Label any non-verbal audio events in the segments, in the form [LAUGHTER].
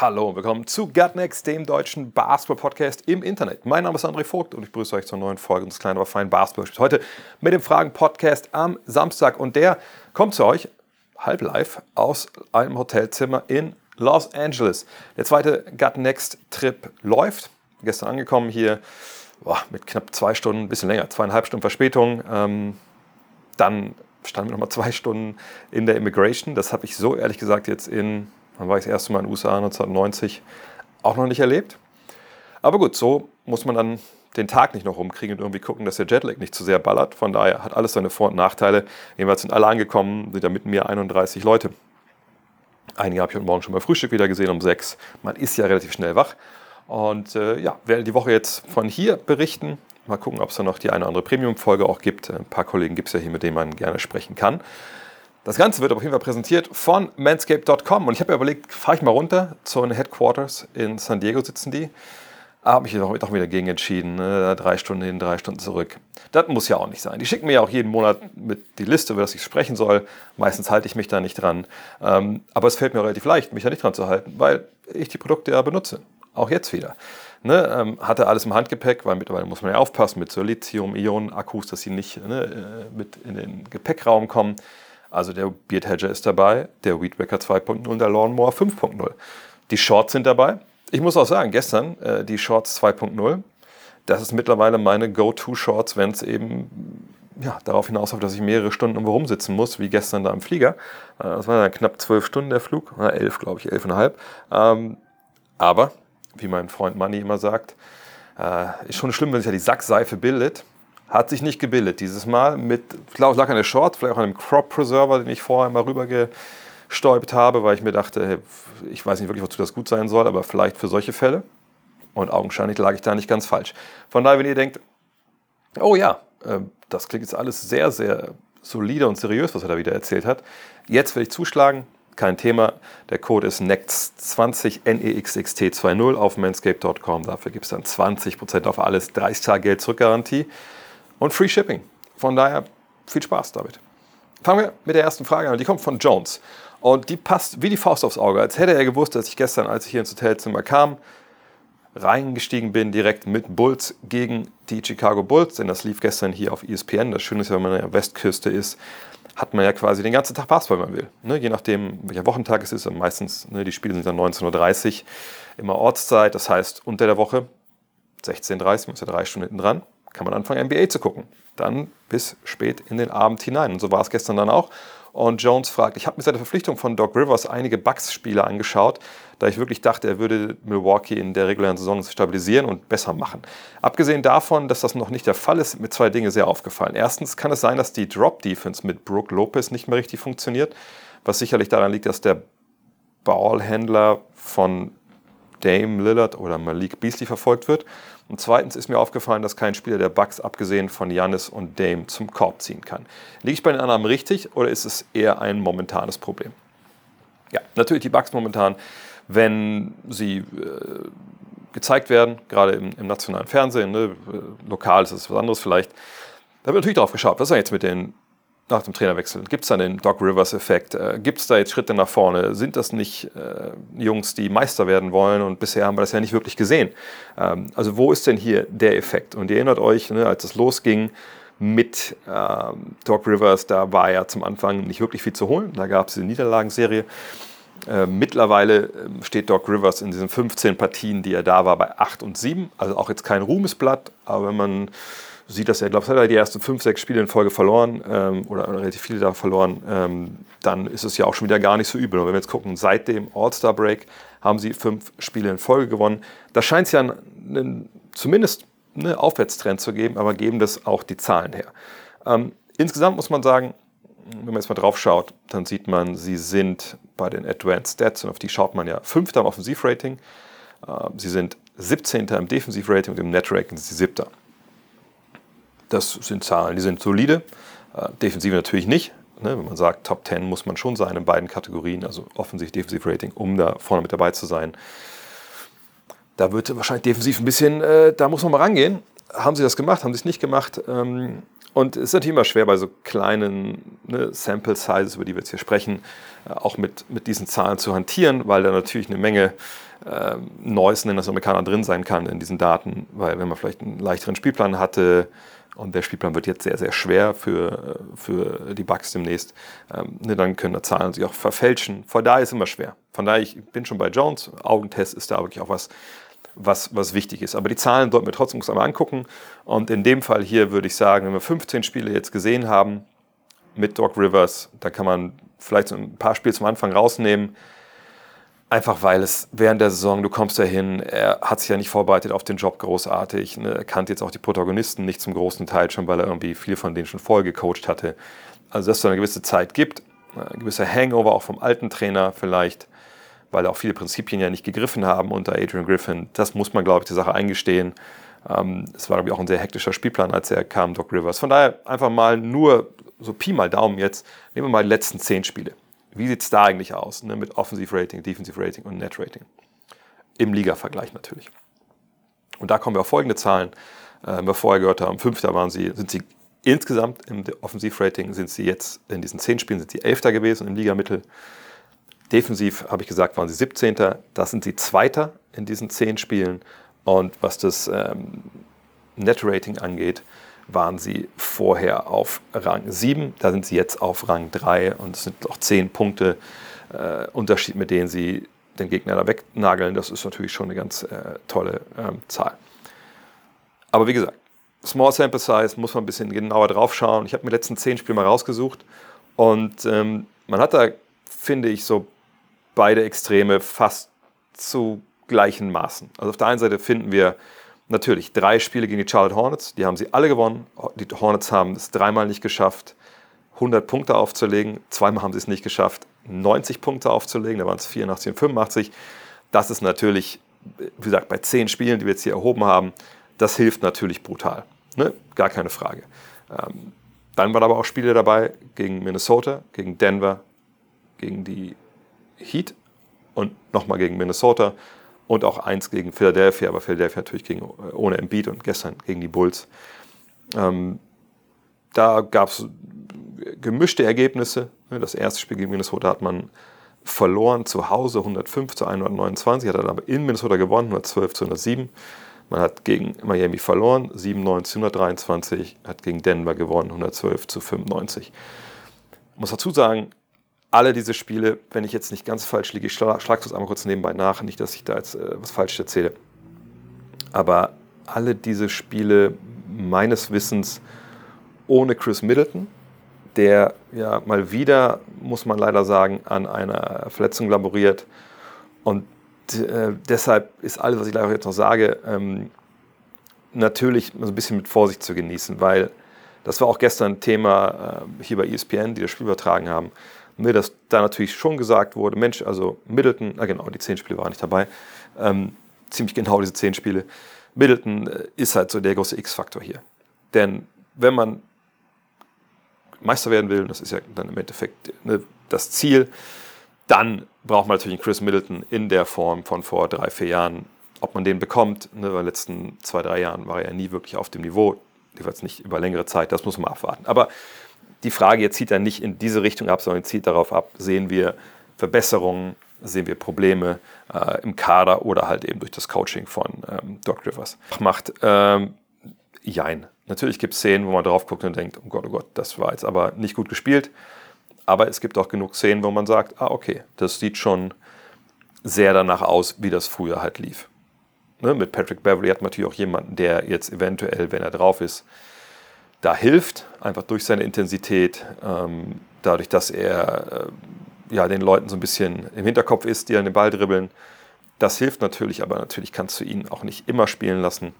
Hallo und willkommen zu Gutnext, dem deutschen Basketball-Podcast im Internet. Mein Name ist André Vogt und ich begrüße euch zur neuen Folge unseres kleinen, aber feinen Basketball. Heute mit dem Fragen-Podcast am Samstag und der kommt zu euch halb live aus einem Hotelzimmer in Los Angeles. Der zweite Gutnext-Trip läuft. Gestern angekommen hier boah, mit knapp zwei Stunden, ein bisschen länger, zweieinhalb Stunden Verspätung. Ähm, dann standen wir nochmal zwei Stunden in der Immigration. Das habe ich so ehrlich gesagt jetzt in, wann war ich das erste Mal in den USA 1990, auch noch nicht erlebt. Aber gut, so muss man dann den Tag nicht noch rumkriegen und irgendwie gucken, dass der Jetlag nicht zu sehr ballert. Von daher hat alles seine Vor- und Nachteile. Jedenfalls sind alle angekommen, sind da mit mir 31 Leute. Einige habe ich heute Morgen schon beim Frühstück wieder gesehen um sechs. Man ist ja relativ schnell wach. Und äh, ja, werde die Woche jetzt von hier berichten. Mal gucken, ob es da noch die eine oder andere Premium-Folge auch gibt. Ein paar Kollegen gibt es ja hier, mit denen man gerne sprechen kann. Das Ganze wird auf jeden Fall präsentiert von manscape.com. Und ich habe mir überlegt, fahre ich mal runter zu den Headquarters in San Diego sitzen die. Habe ich doch, doch wieder gegen entschieden. Ne? Drei Stunden hin, drei Stunden zurück. Das muss ja auch nicht sein. Die schicken mir ja auch jeden Monat mit die Liste, über das ich sprechen soll. Meistens halte ich mich da nicht dran. Ähm, aber es fällt mir relativ leicht, mich da nicht dran zu halten, weil ich die Produkte ja benutze. Auch jetzt wieder. Ne, ähm, hatte alles im Handgepäck, weil mittlerweile muss man ja aufpassen mit so Lithium-Ionen-Akkus, dass sie nicht ne, äh, mit in den Gepäckraum kommen. Also der Beard Hedger ist dabei, der Weedwacker 2.0 und der Lawnmower 5.0. Die Shorts sind dabei. Ich muss auch sagen, gestern äh, die Shorts 2.0, das ist mittlerweile meine Go-To-Shorts, wenn es eben ja, darauf hinausläuft, dass ich mehrere Stunden irgendwo rumsitzen muss, wie gestern da im Flieger. Äh, das waren dann knapp zwölf Stunden der Flug, na, elf glaube ich, elfeinhalb. Ähm, aber wie mein Freund Manni immer sagt, äh, ist schon schlimm, wenn sich ja die Sackseife bildet. Hat sich nicht gebildet dieses Mal. Mit, ich glaube, es lag an der Short, vielleicht auch an einem Crop Preserver, den ich vorher mal rübergestäubt habe, weil ich mir dachte, hey, ich weiß nicht wirklich, wozu das gut sein soll, aber vielleicht für solche Fälle. Und augenscheinlich lag ich da nicht ganz falsch. Von daher, wenn ihr denkt, oh ja, äh, das klingt jetzt alles sehr, sehr solide und seriös, was er da wieder erzählt hat. Jetzt will ich zuschlagen, kein Thema. Der Code ist NEXT20 NEXXT20 auf manscape.com. Dafür gibt es dann 20% auf alles, 30 Tage Geld zurück Garantie und Free Shipping. Von daher viel Spaß damit. Fangen wir mit der ersten Frage an. Die kommt von Jones. Und die passt wie die Faust aufs Auge. Als hätte er gewusst, dass ich gestern, als ich hier ins Hotelzimmer kam, reingestiegen bin, direkt mit Bulls gegen die Chicago Bulls. Denn das lief gestern hier auf ESPN. Das Schöne ist, wenn man an der Westküste ist, hat man ja quasi den ganzen Tag Basketball, wenn man will. Ne, je nachdem, welcher Wochentag es ist. Und meistens, ne, die Spiele sind dann 19.30 Uhr, immer Ortszeit. Das heißt, unter der Woche 16.30 Uhr, man ist ja drei Stunden dran, kann man anfangen, NBA zu gucken. Dann bis spät in den Abend hinein. Und so war es gestern dann auch. Und Jones fragt, ich habe mir seit der Verpflichtung von Doc Rivers einige Bucks-Spiele angeschaut, da ich wirklich dachte, er würde Milwaukee in der regulären Saison stabilisieren und besser machen. Abgesehen davon, dass das noch nicht der Fall ist, sind mir zwei Dinge sehr aufgefallen. Erstens kann es sein, dass die Drop-Defense mit Brooke Lopez nicht mehr richtig funktioniert, was sicherlich daran liegt, dass der Ballhändler von Dame Lillard oder Malik Beasley verfolgt wird. Und zweitens ist mir aufgefallen, dass kein Spieler der Bucks abgesehen von Giannis und Dame zum Korb ziehen kann. Liege ich bei den Annahmen richtig oder ist es eher ein momentanes Problem? Ja, natürlich die Bucks momentan, wenn sie äh, gezeigt werden, gerade im, im nationalen Fernsehen, ne, äh, lokal ist es was anderes vielleicht, da wird natürlich darauf geschaut, was ist denn jetzt mit den nach dem Trainerwechsel? Gibt es da den Doc Rivers-Effekt? Äh, Gibt es da jetzt Schritte nach vorne? Sind das nicht äh, Jungs, die Meister werden wollen? Und bisher haben wir das ja nicht wirklich gesehen. Ähm, also wo ist denn hier der Effekt? Und ihr erinnert euch, ne, als es losging mit ähm, Doc Rivers, da war ja zum Anfang nicht wirklich viel zu holen. Da gab es die Niederlagenserie. Äh, mittlerweile ähm, steht Doc Rivers in diesen 15 Partien, die er da war, bei 8 und 7. Also auch jetzt kein Ruhmesblatt, aber wenn man sieht, dass er, glaube ich, hat er die ersten fünf, sechs Spiele in Folge verloren ähm, oder, relativ viele da verloren, ähm, dann ist es ja auch schon wieder gar nicht so übel. Und wenn wir jetzt gucken, seit dem All-Star-Break haben sie fünf Spiele in Folge gewonnen. Da scheint es ja einen, zumindest einen Aufwärtstrend zu geben, aber geben das auch die Zahlen her. Ähm, insgesamt muss man sagen, wenn man jetzt mal drauf schaut, dann sieht man, sie sind bei den Advanced Stats, und auf die schaut man ja, fünfter im Offensivrating, Äh, sie sind 17. im Defensivrating und im Net-Rating sind sie 7. Das sind Zahlen, die sind solide. Äh, Defensive natürlich nicht. Ne? Wenn man sagt, Top 10 muss man schon sein in beiden Kategorien, also offensiv Defensiv-Rating, um da vorne mit dabei zu sein. Da wird wahrscheinlich defensiv ein bisschen, äh, da muss man mal rangehen. Haben sie das gemacht, haben sie es nicht gemacht? Ähm, und es ist natürlich immer schwer bei so kleinen ne, Sample Sizes, über die wir jetzt hier sprechen, äh, auch mit, mit diesen Zahlen zu hantieren, weil da natürlich eine Menge äh, Neues, nennen das Amerikaner, drin sein kann in diesen Daten. Weil wenn man vielleicht einen leichteren Spielplan hatte und der Spielplan wird jetzt sehr, sehr schwer für, für die Bugs demnächst, ähm, ne, dann können da Zahlen sich auch verfälschen. Von daher ist immer schwer. Von daher, ich bin schon bei Jones. Augentest ist da wirklich auch was, was, was wichtig ist. Aber die Zahlen sollten wir trotzdem uns einmal angucken. Und in dem Fall hier würde ich sagen, wenn wir 15 Spiele jetzt gesehen haben mit Doc Rivers, da kann man vielleicht so ein paar Spiele zum Anfang rausnehmen. Einfach weil es während der Saison, du kommst dahin, er hat sich ja nicht vorbereitet auf den Job großartig. Ne? Er kannte jetzt auch die Protagonisten nicht zum großen Teil schon, weil er irgendwie viel von denen schon vorher gecoacht hatte. Also, dass es so eine gewisse Zeit gibt, ein gewisser Hangover auch vom alten Trainer vielleicht weil auch viele Prinzipien ja nicht gegriffen haben unter Adrian Griffin. Das muss man, glaube ich, die Sache eingestehen. Ähm, es war, glaube ich, auch ein sehr hektischer Spielplan, als er kam, Doc Rivers. Von daher einfach mal nur so Pi mal Daumen jetzt. Nehmen wir mal die letzten zehn Spiele. Wie sieht es da eigentlich aus ne, mit Offensive-Rating, Defensive-Rating und Net-Rating? Im Liga-Vergleich natürlich. Und da kommen wir auf folgende Zahlen. Äh, wir vorher gehört haben, Fünfter waren sie, sind sie insgesamt im Offensiv-Rating, sind sie jetzt in diesen zehn Spielen sind sie Elfter gewesen im Ligamittel. Defensiv habe ich gesagt, waren sie 17. Da sind sie Zweiter in diesen zehn Spielen. Und was das ähm, Net-Rating angeht, waren sie vorher auf Rang 7. Da sind sie jetzt auf Rang 3 und es sind noch 10 Punkte äh, Unterschied, mit denen sie den Gegner da wegnageln. Das ist natürlich schon eine ganz äh, tolle ähm, Zahl. Aber wie gesagt, Small Sample Size muss man ein bisschen genauer drauf schauen. Ich habe mir die letzten 10 Spiele mal rausgesucht und ähm, man hat da, finde ich, so beide Extreme fast zu gleichen Maßen. Also auf der einen Seite finden wir natürlich drei Spiele gegen die Charlotte Hornets, die haben sie alle gewonnen. Die Hornets haben es dreimal nicht geschafft, 100 Punkte aufzulegen. Zweimal haben sie es nicht geschafft, 90 Punkte aufzulegen. Da waren es 84 und 85. Das ist natürlich, wie gesagt, bei zehn Spielen, die wir jetzt hier erhoben haben, das hilft natürlich brutal. Ne? Gar keine Frage. Ähm, dann waren aber auch Spiele dabei gegen Minnesota, gegen Denver, gegen die Heat und nochmal gegen Minnesota und auch eins gegen Philadelphia, aber Philadelphia natürlich gegen, äh, ohne Embiid und gestern gegen die Bulls. Ähm, da gab es gemischte Ergebnisse. Das erste Spiel gegen Minnesota hat man verloren zu Hause 105 zu 129, hat dann aber in Minnesota gewonnen, 112 zu 107. Man hat gegen Miami verloren, 97 zu 123, hat gegen Denver gewonnen, 112 zu 95. Ich muss dazu sagen, alle diese Spiele, wenn ich jetzt nicht ganz falsch liege, ich schlage es einmal kurz nebenbei nach, nicht, dass ich da jetzt äh, was Falsches erzähle. Aber alle diese Spiele meines Wissens ohne Chris Middleton, der ja mal wieder, muss man leider sagen, an einer Verletzung laboriert. Und äh, deshalb ist alles, was ich leider jetzt noch sage, ähm, natürlich so ein bisschen mit Vorsicht zu genießen, weil das war auch gestern ein Thema äh, hier bei ESPN, die das Spiel übertragen haben ne, dass da natürlich schon gesagt wurde, Mensch, also Middleton, na genau, die zehn Spiele waren nicht dabei, ähm, ziemlich genau diese zehn Spiele. Middleton äh, ist halt so der große X-Faktor hier. Denn wenn man Meister werden will, das ist ja dann im Endeffekt ne, das Ziel, dann braucht man natürlich einen Chris Middleton in der Form von vor drei, vier Jahren. Ob man den bekommt, ne, in den letzten zwei, drei Jahren war er ja nie wirklich auf dem Niveau, jedenfalls nicht über längere Zeit, das muss man abwarten. Aber die Frage jetzt zieht dann nicht in diese Richtung ab, sondern zieht darauf ab, sehen wir Verbesserungen, sehen wir Probleme äh, im Kader oder halt eben durch das Coaching von ähm, Doc Rivers. Macht ähm, Jein. Natürlich gibt es Szenen, wo man drauf guckt und denkt, oh Gott, oh Gott, das war jetzt aber nicht gut gespielt. Aber es gibt auch genug Szenen, wo man sagt, ah, okay, das sieht schon sehr danach aus, wie das früher halt lief. Ne, mit Patrick Beverly hat man natürlich auch jemanden, der jetzt eventuell, wenn er drauf ist, da hilft, einfach durch seine Intensität, ähm, dadurch, dass er äh, ja, den Leuten so ein bisschen im Hinterkopf ist, die an den Ball dribbeln. Das hilft natürlich, aber natürlich kannst du ihn auch nicht immer spielen lassen.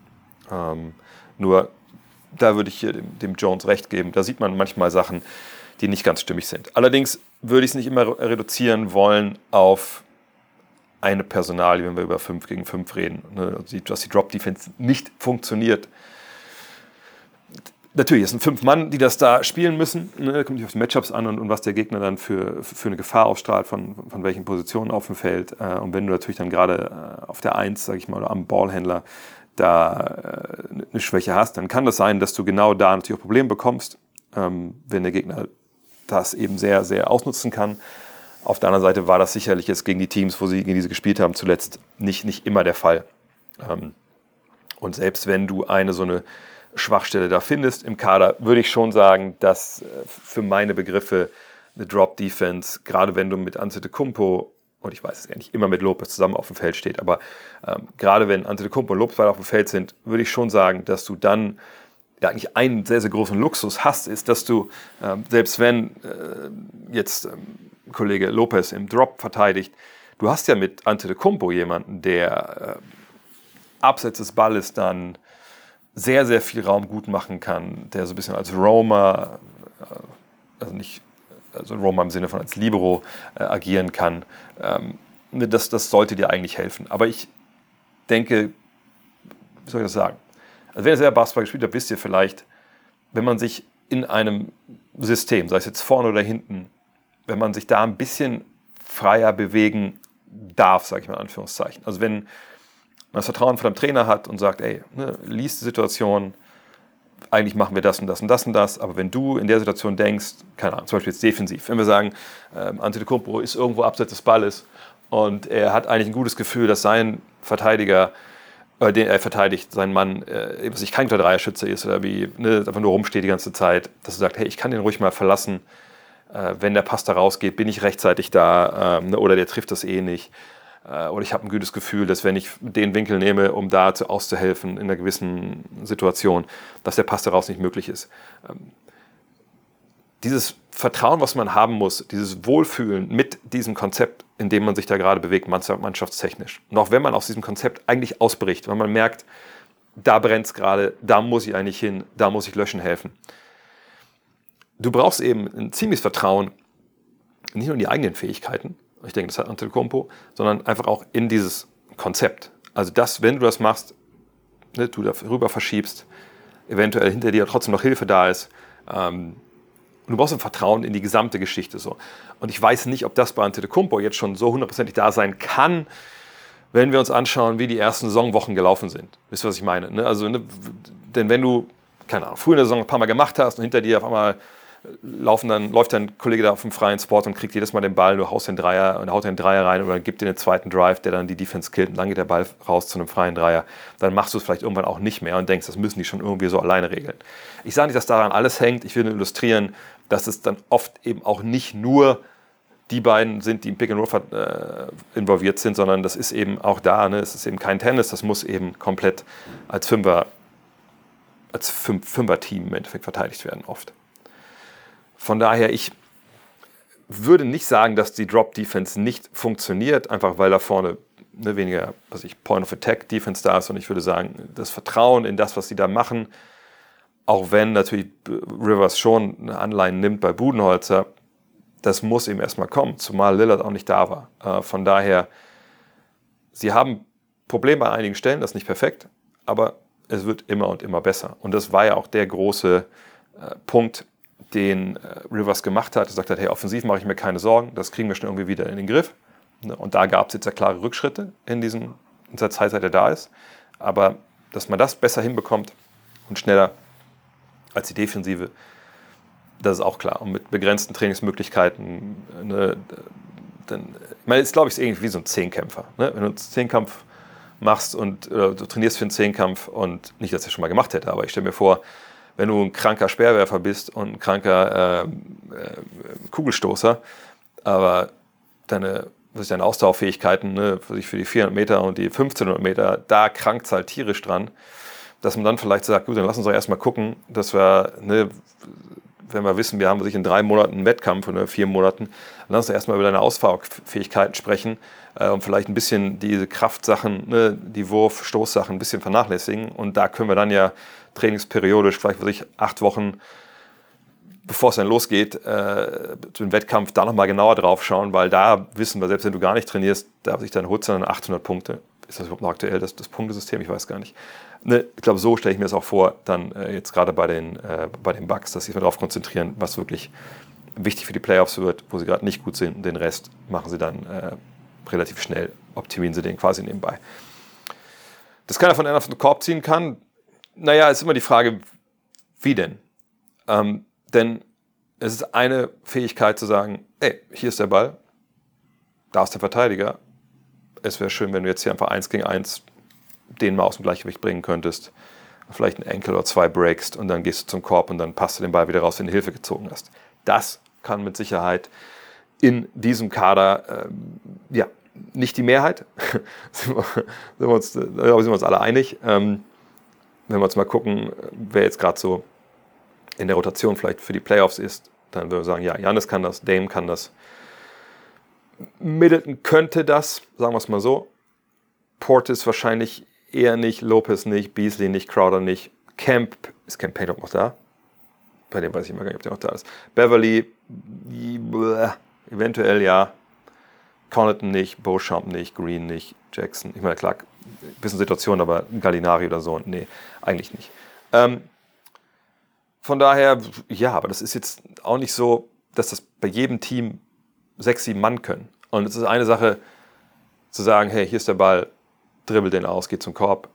Ähm, nur da würde ich hier dem, dem, Jones recht geben. Da sieht man manchmal Sachen, die nicht ganz stimmig sind. Allerdings würde ich es nicht immer reduzieren wollen auf eine Personalie, wenn wir über 5 gegen 5 reden, ne? Dass die Drop-Defense nicht funktioniert. Natürlich, es sind fünf Mann, die das da spielen müssen. Ne? Kommt nicht auf die Matchups an und, und, was der Gegner dann für, für eine Gefahr ausstrahlt, von, von welchen Positionen auf dem Feld. Äh, und wenn du natürlich dann gerade äh, auf der Eins, sag ich mal, oder am Ballhändler da äh, eine Schwäche hast, dann kann das sein, dass du genau da natürlich auch Probleme bekommst, ähm, wenn der Gegner das eben sehr, sehr ausnutzen kann. Auf der anderen Seite war das sicherlich jetzt gegen die Teams, wo sie gegen diese gespielt haben, zuletzt nicht, nicht immer der Fall. Ähm, und selbst wenn du eine so eine Schwachstelle da findest im Kader, würde ich schon sagen, dass äh, für meine Begriffe eine Drop-Defense, gerade wenn du mit Antetokounmpo und ich weiß es ja nicht immer mit Lopez zusammen auf dem Feld steht, aber ähm, gerade wenn Antetokounmpo und Lopez beide auf dem Feld sind, würde ich schon sagen, dass du dann ja eigentlich einen sehr, sehr großen Luxus hast, ist, dass du, ähm, selbst wenn äh, jetzt ähm, Kollege Lopez im Drop verteidigt, du hast ja mit Antetokounmpo jemanden, der äh, abseits des Balles dann sehr, sehr viel Raum gut machen kann, der so ein bisschen als Roamer, äh, also nicht also Roamer im Sinne von als Libero äh, agieren kann. Ähm, ne, das, das sollte dir eigentlich helfen. Aber ich denke, wie soll ich das sagen? Also wenn ihr selber Basketball gespielt habt, wisst ihr vielleicht, wenn man sich in einem System, sei es jetzt vorne oder hinten, wenn man sich da ein bisschen freier bewegen darf, sage ich mal in Anführungszeichen. Also wenn man das Vertrauen von einem Trainer hat und sagt, ey, ne, liest die Situation, eigentlich machen wir das und das und das und das, aber wenn du in der Situation denkst, keine Ahnung, zum Beispiel jetzt defensiv, wenn wir sagen, ähm, Antetokounmpo ist irgendwo abseits des Balles und er hat eigentlich ein gutes Gefühl, dass sein Verteidiger, äh, den er verteidigt, sein Mann, äh, was kein guter Dreierschütze ist oder wie, ne, einfach nur rumsteht die ganze Zeit, dass er sagt, hey, ich kann den ruhig mal verlassen, äh, wenn der Pass da rausgeht, bin ich rechtzeitig da ähm, ne, oder der trifft das eh nicht. Äh, oder ich habe ein gutes Gefühl, dass wenn ich den Winkel nehme, um da zu, auszuhelfen in einer gewissen Situation, dass der Pass daraus nicht möglich ist. Ähm, dieses Vertrauen, was man haben muss, dieses Wohlfühlen mit diesem Konzept, in dem man sich da gerade bewegt, mannschaftstechnisch. Und auch wenn man aus diesem Konzept eigentlich ausbricht, wenn man merkt, da brennt es gerade, da muss ich eigentlich hin, da muss ich löschen helfen. Du brauchst eben ein ziemliches Vertrauen, nicht nur in die eigenen Fähigkeiten, ich denke, das hat Antetokounmpo, sondern einfach auch in dieses Konzept. Also das, wenn du das machst, ne, du darüber verschiebst, eventuell hinter dir trotzdem noch Hilfe da ist. Ähm, und du brauchst ein Vertrauen in die gesamte Geschichte. So. Und ich weiß nicht, ob das bei Antetokounmpo jetzt schon so hundertprozentig da sein kann, wenn wir uns anschauen, wie die ersten Saisonwochen gelaufen sind. Wisst ihr, was ich meine? Ne? Also, ne, denn wenn du, keine Ahnung, früher in der Saison ein paar Mal gemacht hast und hinter dir auf einmal laufen dann, läuft dein Kollege da auf dem freien Spot und kriegt jedes Mal den Ball, du haust den Dreier und haut den Dreier rein oder gibt dir den zweiten Drive, der dann die Defense killt und dann geht der Ball raus zu einem freien Dreier. Dann machst du es vielleicht irgendwann auch nicht mehr und denkst, das müssen die schon irgendwie so alleine regeln. Ich sage nicht, dass daran alles hängt. Ich will nur illustrieren, dass es dann oft eben auch nicht nur die beiden sind, die im Pick and Roll äh, involviert sind, sondern das ist eben auch da. Ne? Es ist eben kein Tennis, das muss eben komplett als Fünfer, als Fünfer-Team im Endeffekt verteidigt werden oft. Von daher, ich würde nicht sagen, dass die Drop Defense nicht funktioniert, einfach weil da vorne ne, weniger, was ich, Point of Attack Defense da ist. Und ich würde sagen, das Vertrauen in das, was sie da machen, auch wenn natürlich Rivers schon eine Anleihen nimmt bei Budenholzer, das muss ihm erstmal kommen, zumal Lillard auch nicht da war. Äh, von daher, sie haben Probleme an einigen Stellen, das ist nicht perfekt, aber es wird immer und immer besser. Und das war ja auch der große äh, Punkt, den äh, Rivers gemacht hat, gesagt hat, hey, offensiv mache ich mir keine Sorgen, das kriegen wir schon irgendwie wieder in den Griff. Ne, und da gab es jetzt ja klare Rückschritte in, diesen, in dieser Zeit, seit er da ist. Aber dass man das besser hinbekommt und schneller als die Defensive, das ist auch klar. Und mit begrenzten Trainingsmöglichkeiten, ne, dann, ich meine, ist glaube ich ähnlich wie so ein Zehnkämpfer. Ne? Wenn du einen Zehnkampf machst und du trainierst für einen Zehnkampf und nicht, dass ich das schon mal gemacht hätte, aber ich stelle mir vor, wenn du ein kranker Speerwerfer bist und ein kranker äh, äh, Kugelstoßer, aber deine, was deine Ausdauerfähigkeiten ne, für, für die 400 Meter und die 1500 Meter, da krankt es halt tierisch dran, dass man dann vielleicht sagt, gut, dann lass uns doch erstmal gucken, dass wir, ne, wenn wir wissen, wir haben sich in drei Monaten einen Wettkampf oder vier Monaten, dann lass uns erstmal über deine Ausfahrfähigkeiten sprechen äh, und vielleicht ein bisschen diese Kraftsachen, ne, die Wurf-, Stoßsachen ein bisschen vernachlässigen. Und da können wir dann ja trainingsperiodisch, vielleicht für sich acht Wochen, bevor es dann losgeht, äh, zu dem Wettkampf da nochmal genauer drauf schauen, weil da wissen wir, selbst wenn du gar nicht trainierst, da sich dann holst du dann 800 Punkte. Ist das überhaupt noch aktuell, das, das Punktesystem? Ich weiß gar nicht. Ne, ich glaube, so stelle ich mir das auch vor, dann äh, jetzt gerade bei den, äh, bei den Bugs, dass sie sich darauf konzentrieren, was wirklich wichtig für die Playoffs wird, wo sie gerade nicht gut sind. Den Rest machen sie dann äh, relativ schnell, optimieren sie den quasi nebenbei. Dass keiner von einer auf den Korb ziehen kann, naja, ist immer die Frage, wie denn? Ähm, denn es ist eine Fähigkeit zu sagen, ey, hier ist der Ball, da ist der Verteidiger. Es wäre schön, wenn du jetzt hier einfach eins gegen eins den mal aus dem Gleichgewicht bringen könntest. Vielleicht einen Enkel oder zwei breakst und dann gehst du zum Korb und dann passt du den Ball wieder raus, wenn du Hilfe gezogen hast. Das kann mit Sicherheit in diesem Kader, ähm, ja, nicht die Mehrheit. [LAUGHS] sind, wir, sind, wir uns, sind wir uns alle einig. Ähm, wenn wir uns mal gucken, wer jetzt gerade so in der Rotation vielleicht für die Playoffs ist, dann würden wir sagen, ja, Janis kann das, Dame kann das. Middleton könnte das, sagen wir es mal so. Portis wahrscheinlich eher nicht, Lopez nicht, Beasley nicht, Crowder nicht. Camp, ist Camp Payne noch da? Bei dem weiß ich immer gar nicht, ob der noch da ist. Beverly, eventuell ja. Connaughton nicht, Beauchamp nicht, Green nicht, Jackson. Ich meine, klar, ein bisschen Situation, aber Gallinari oder so, nee, eigentlich nicht. Ähm, von daher, ja, aber das ist jetzt auch nicht so, dass das bei jedem Team sechs, sieben Mann können. Und es ist eine Sache zu sagen, hey, hier ist der Ball, dribbel den aus, geh zum Korb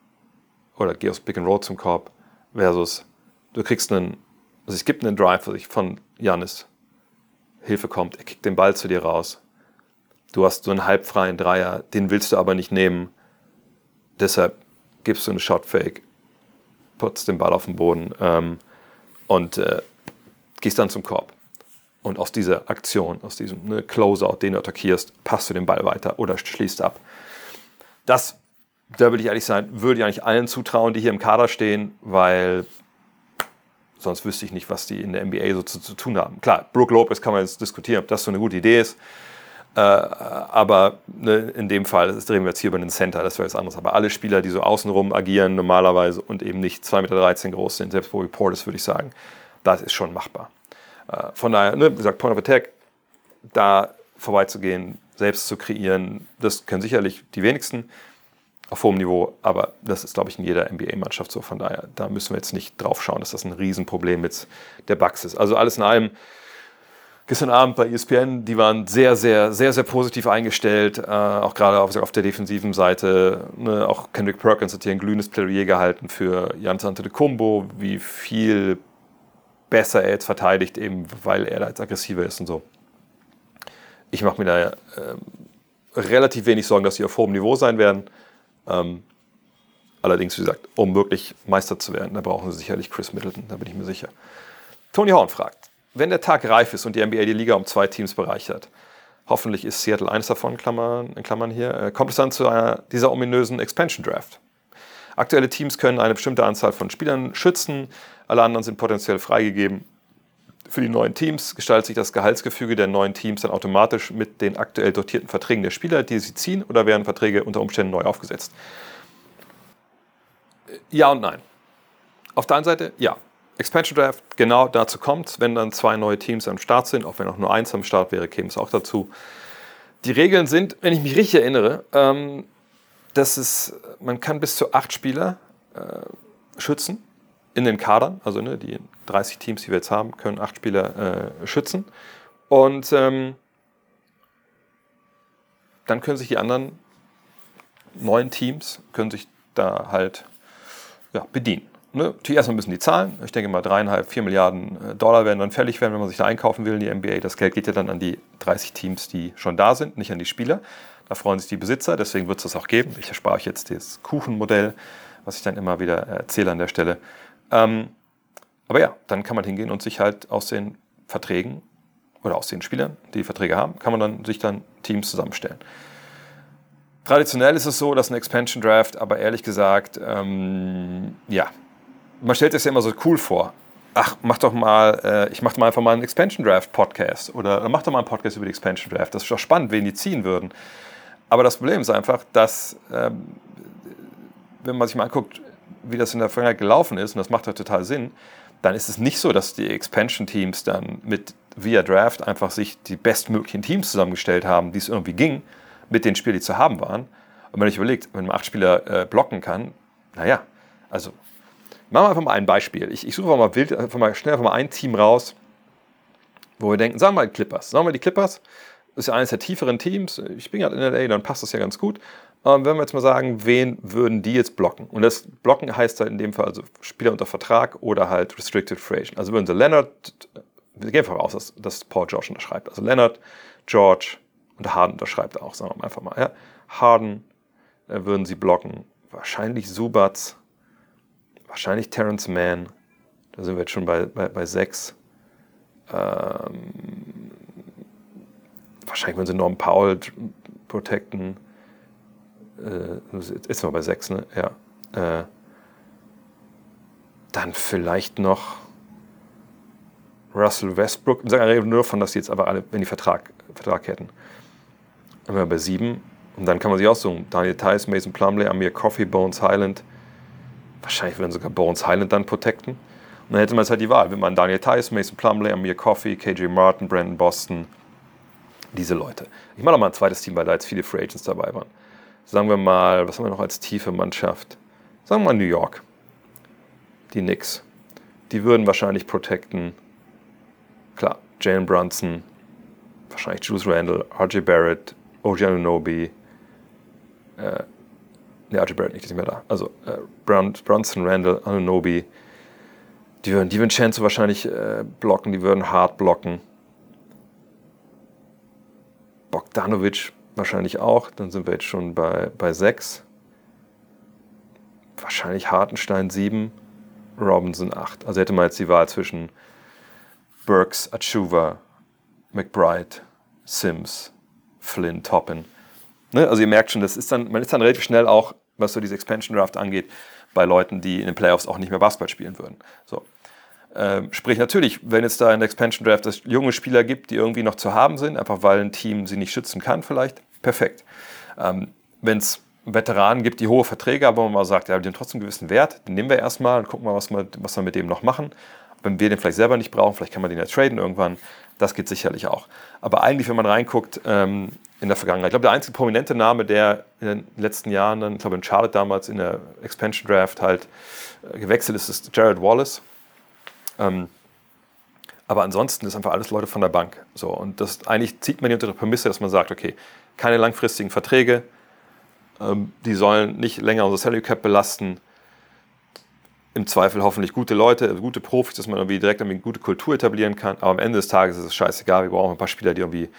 oder geh aus Pick and Roll zum Korb versus du kriegst einen, also es gibt einen Drive von Janis, Hilfe kommt, er kickt den Ball zu dir raus. Du hast so einen halbfreien Dreier, den willst du aber nicht nehmen. Deshalb gibst du einen Shot Fake, putzt den Ball auf den Boden ähm, und äh, gehst dann zum Korb. Und aus dieser Aktion, aus diesem ne, Closeout, den du attackierst, passt du den Ball weiter oder schließt ab. Das da würde ich ehrlich sein, würde ich eigentlich allen zutrauen, die hier im Kader stehen, weil sonst wüsste ich nicht, was die in der NBA so zu, zu tun haben. Klar, Brooke Lopez kann man jetzt diskutieren, ob das so eine gute Idee ist. Äh, aber ne, in dem Fall drehen wir jetzt hier über den Center, das wäre jetzt anderes. Aber alle Spieler, die so außenrum agieren normalerweise und eben nicht 2,13 Meter groß sind, selbst Bobby Portis, würde ich sagen, das ist schon machbar. Äh, von daher, ne, wie gesagt, Point of Attack, da vorbeizugehen, selbst zu kreieren, das können sicherlich die wenigsten auf hohem Niveau, aber das ist, glaube ich, in jeder NBA-Mannschaft so. Von daher, da müssen wir jetzt nicht drauf schauen, dass das ein Riesenproblem mit der Bugs ist. Also alles in allem, gestern Abend bei ESPN, die waren sehr, sehr, sehr, sehr positiv eingestellt, äh, auch gerade auf, auf, der defensiven Seite. Ne? Auch Kendrick Perkins hat hier ein glühendes Plädoyer gehalten für Jan Antetokounmpo, wie viel besser er jetzt verteidigt, eben weil er da jetzt aggressiver ist und so. Ich mache mir da äh, relativ wenig Sorgen, dass sie auf hohem Niveau sein werden. Ähm, allerdings, wie gesagt, um wirklich Meister zu werden, da brauchen sie sicherlich Chris Middleton, da bin ich mir sicher. Tony Horn fragt, wenn der Tag reif ist und die NBA die Liga um zwei Teams bereichert, hoffentlich ist Seattle eines davon, Klammern, in Klammern hier, äh, kommt es dann zu einer, dieser ominösen Expansion Draft. Aktuelle Teams können eine bestimmte Anzahl von Spielern schützen, alle anderen sind potenziell freigegeben. Für die neuen Teams gestaltet sich das Gehaltsgefüge der neuen Teams dann automatisch mit den aktuell dotierten Verträgen der Spieler, die sie ziehen, oder werden Verträge unter Umständen neu aufgesetzt? Ja und nein. Auf der einen Seite, ja. Expansion Draft, genau dazu kommt wenn dann zwei neue Teams am Start sind, auch wenn auch nur eins am Start wäre, käme es auch dazu. Die Regeln sind, wenn ich mich richtig erinnere, ähm, dass es, man kann bis zu acht Spieler äh, schützen in den Kadern, also ne, die 30 Teams, die wir jetzt haben, können acht Spieler äh, schützen. Und ähm, dann können sich die anderen neun Teams können sich da halt ja, bedienen. Ne? Erstmal müssen die zahlen. Ich denke mal, dreieinhalb, vier Milliarden äh, Dollar werden dann fällig werden, wenn man sich da einkaufen will in die NBA. Das Geld geht ja dann an die 30 Teams, die schon da sind, nicht an die Spieler. Da freuen sich die Besitzer, deswegen wird es das auch geben. Ich erspare euch jetzt das Kuchenmodell, was ich dann immer wieder erzähle an der Stelle. Ähm, aber ja, dann kann man hingehen und sich halt aus den Verträgen oder aus den Spielern, die Verträge haben, kann man dann sich dann Teams zusammenstellen. Traditionell ist es so, dass ein Expansion Draft, aber ehrlich gesagt, ähm, ja, man stellt es ja immer so cool vor. Ach, mach doch mal, äh, ich mach doch mal einfach mal einen Expansion Draft Podcast oder, mach doch mal einen Podcast über die Expansion Draft. Das ist doch spannend, wen die ziehen würden. Aber das Problem ist einfach, dass, ähm, wenn man sich mal anguckt, wie das in der Vergangenheit gelaufen ist, und das macht ja total Sinn, dann ist es nicht so, dass die Expansion-Teams dann mit via Draft einfach sich die bestmöglichen Teams zusammengestellt haben, die es irgendwie ging, mit den Spielern, die zu haben waren. Und wenn man sich überlegt, wenn man acht Spieler äh, blocken kann, naja, also machen wir einfach mal ein Beispiel. Ich, ich suche mal, wild, einfach mal schnell einfach mal ein Team raus, wo wir denken, sagen wir mal die Clippers. Sagen wir die Clippers, ist ja eines der tieferen Teams. Ich bin gerade in LA, dann passt das ja ganz gut. Ähm, wenn wir jetzt mal sagen, wen würden die jetzt blocken? Und das Blocken heißt halt in dem Fall also Spieler unter Vertrag oder halt Restricted Free. Also würden sie Leonard, wir gehen einfach raus, dass, dass Paul George unterschreibt. Also Leonard, George und Harden unterschreibt auch, sagen wir einfach mal. Ja. Harden äh, würden sie blocken. Wahrscheinlich Subats, wahrscheinlich Terrence Mann. Da sind wir jetzt schon bei, bei, bei sechs. Ähm, wahrscheinlich würden sie Norm Powell protecten. Äh, jetzt sind wir bei sechs, ne? Ja. Äh, dann vielleicht noch Russell Westbrook. Wir sagen nur davon, dass sie jetzt aber alle, wenn die Vertrag, Vertrag hätten. Dann wären wir bei sieben. Und dann kann man sich aussuchen. Daniel Tice, Mason Plumley, Amir Coffee, Bones Highland. Wahrscheinlich würden sogar Bones Highland dann protecten. Und dann hätte man jetzt halt die Wahl. Wenn man Daniel Tice, Mason Plumley, Amir Coffee, KJ Martin, Brandon Boston, diese Leute. Ich mache noch mal ein zweites Team, weil da jetzt viele Free Agents dabei waren. Sagen wir mal, was haben wir noch als tiefe Mannschaft? Sagen wir mal New York. Die Knicks. Die würden wahrscheinlich protecten. Klar, Jalen Brunson, wahrscheinlich Juice Randle, RJ Barrett, OG Anunoby, äh, ne, RJ Barrett nicht, ist nicht mehr da. Also äh, Brunson, Randall, Anunoby, die würden, die Chance wahrscheinlich äh, blocken, die würden hart blocken. Bogdanovic wahrscheinlich auch, dann sind wir jetzt schon bei, bei sechs. Wahrscheinlich Hartenstein 7, Robinson 8. Also hätte man jetzt die Wahl zwischen Burks, Achuva, McBride, Sims, Flynn, Toppin. Ne? Also ihr merkt schon, das ist dann, man ist dann relativ schnell auch, was so diese Expansion Draft angeht, bei Leuten, die in den Playoffs auch nicht mehr Basketball spielen würden. So. Ähm, sprich natürlich, wenn es da in der Expansion Draft es junge Spieler gibt, die irgendwie noch zu haben sind, einfach weil ein Team sie nicht schützen kann, vielleicht, perfekt. Ähm, wenn es Veteranen gibt, die hohe Verträge, aber man mal sagt, ja, die haben trotzdem einen gewissen Wert, den nehmen wir erstmal und gucken mal, was wir, was wir mit dem noch machen. Wenn wir den vielleicht selber nicht brauchen, vielleicht kann man den ja traden irgendwann. Das geht sicherlich auch. Aber eigentlich, wenn man reinguckt ähm, in der Vergangenheit, ich glaube, der einzige prominente Name, der in den letzten Jahren, dann, ich glaube in Charlotte damals in der Expansion Draft halt äh, gewechselt ist, ist Jared Wallace. Ähm, aber ansonsten ist einfach alles Leute von der Bank. So, und das eigentlich zieht man die unter der Prämisse, dass man sagt, okay, keine langfristigen Verträge, ähm, die sollen nicht länger unser Salary Cap belasten. Im Zweifel hoffentlich gute Leute, gute Profis, dass man irgendwie direkt eine gute Kultur etablieren kann. Aber am Ende des Tages ist es scheißegal. Wir brauchen ein paar Spieler, die irgendwie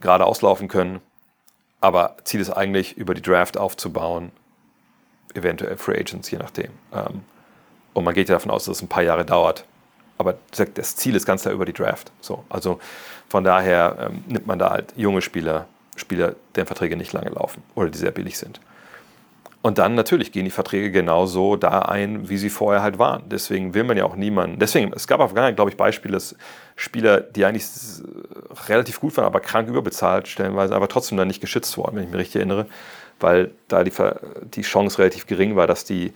gerade auslaufen können. Aber Ziel ist eigentlich, über die Draft aufzubauen, eventuell Free Agents, je nachdem. Ähm, und man geht ja davon aus, dass es ein paar Jahre dauert. Aber das Ziel ist ganz klar über die Draft. So, also von daher ähm, nimmt man da halt junge Spieler, Spieler, deren Verträge nicht lange laufen oder die sehr billig sind. Und dann natürlich gehen die Verträge genauso da ein, wie sie vorher halt waren. Deswegen will man ja auch niemanden. Deswegen, es gab auf Vergangenheit, glaube ich, Beispiele, dass Spieler, die eigentlich relativ gut waren, aber krank überbezahlt, stellenweise, aber trotzdem dann nicht geschützt wurden, wenn ich mich richtig erinnere, weil da die, die Chance relativ gering war, dass die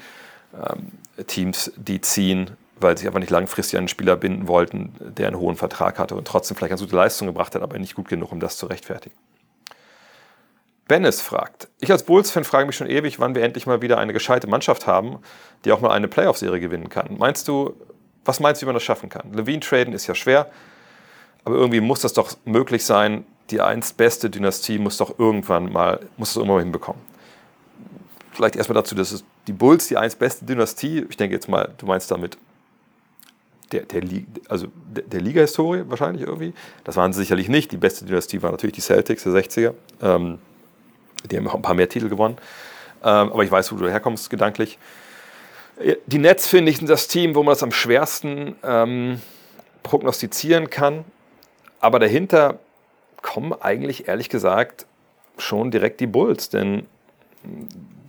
ähm, Teams die ziehen, weil sie einfach nicht langfristig einen Spieler binden wollten, der einen hohen Vertrag hatte und trotzdem vielleicht ganz gute Leistung gebracht hat, aber nicht gut genug, um das zu rechtfertigen. Bennis fragt, ich als Bulls-Fan frage mich schon ewig, wann wir endlich mal wieder eine gescheite Mannschaft haben, die auch mal eine Playoff-Serie gewinnen kann. Meinst du, was meinst du, wie man das schaffen kann? Levine traden ist ja schwer, aber irgendwie muss das doch möglich sein. Die einst beste Dynastie muss doch irgendwann mal, muss es irgendwann mal hinbekommen. Vielleicht erstmal dazu, dass es die Bulls die einst beste Dynastie, ich denke jetzt mal, du meinst damit der, der, also der, Liga-Historie wahrscheinlich irgendwie. Das waren sie sicherlich nicht. Die beste Dynastie war natürlich die Celtics der 60er. Ähm, die haben auch ein paar mehr Titel gewonnen. Ähm, aber ich weiß, wo du herkommst gedanklich. Die Nets, finde ich, sind das Team, wo man das am schwersten ähm, prognostizieren kann. Aber dahinter kommen eigentlich, ehrlich gesagt, schon direkt die Bulls. Denn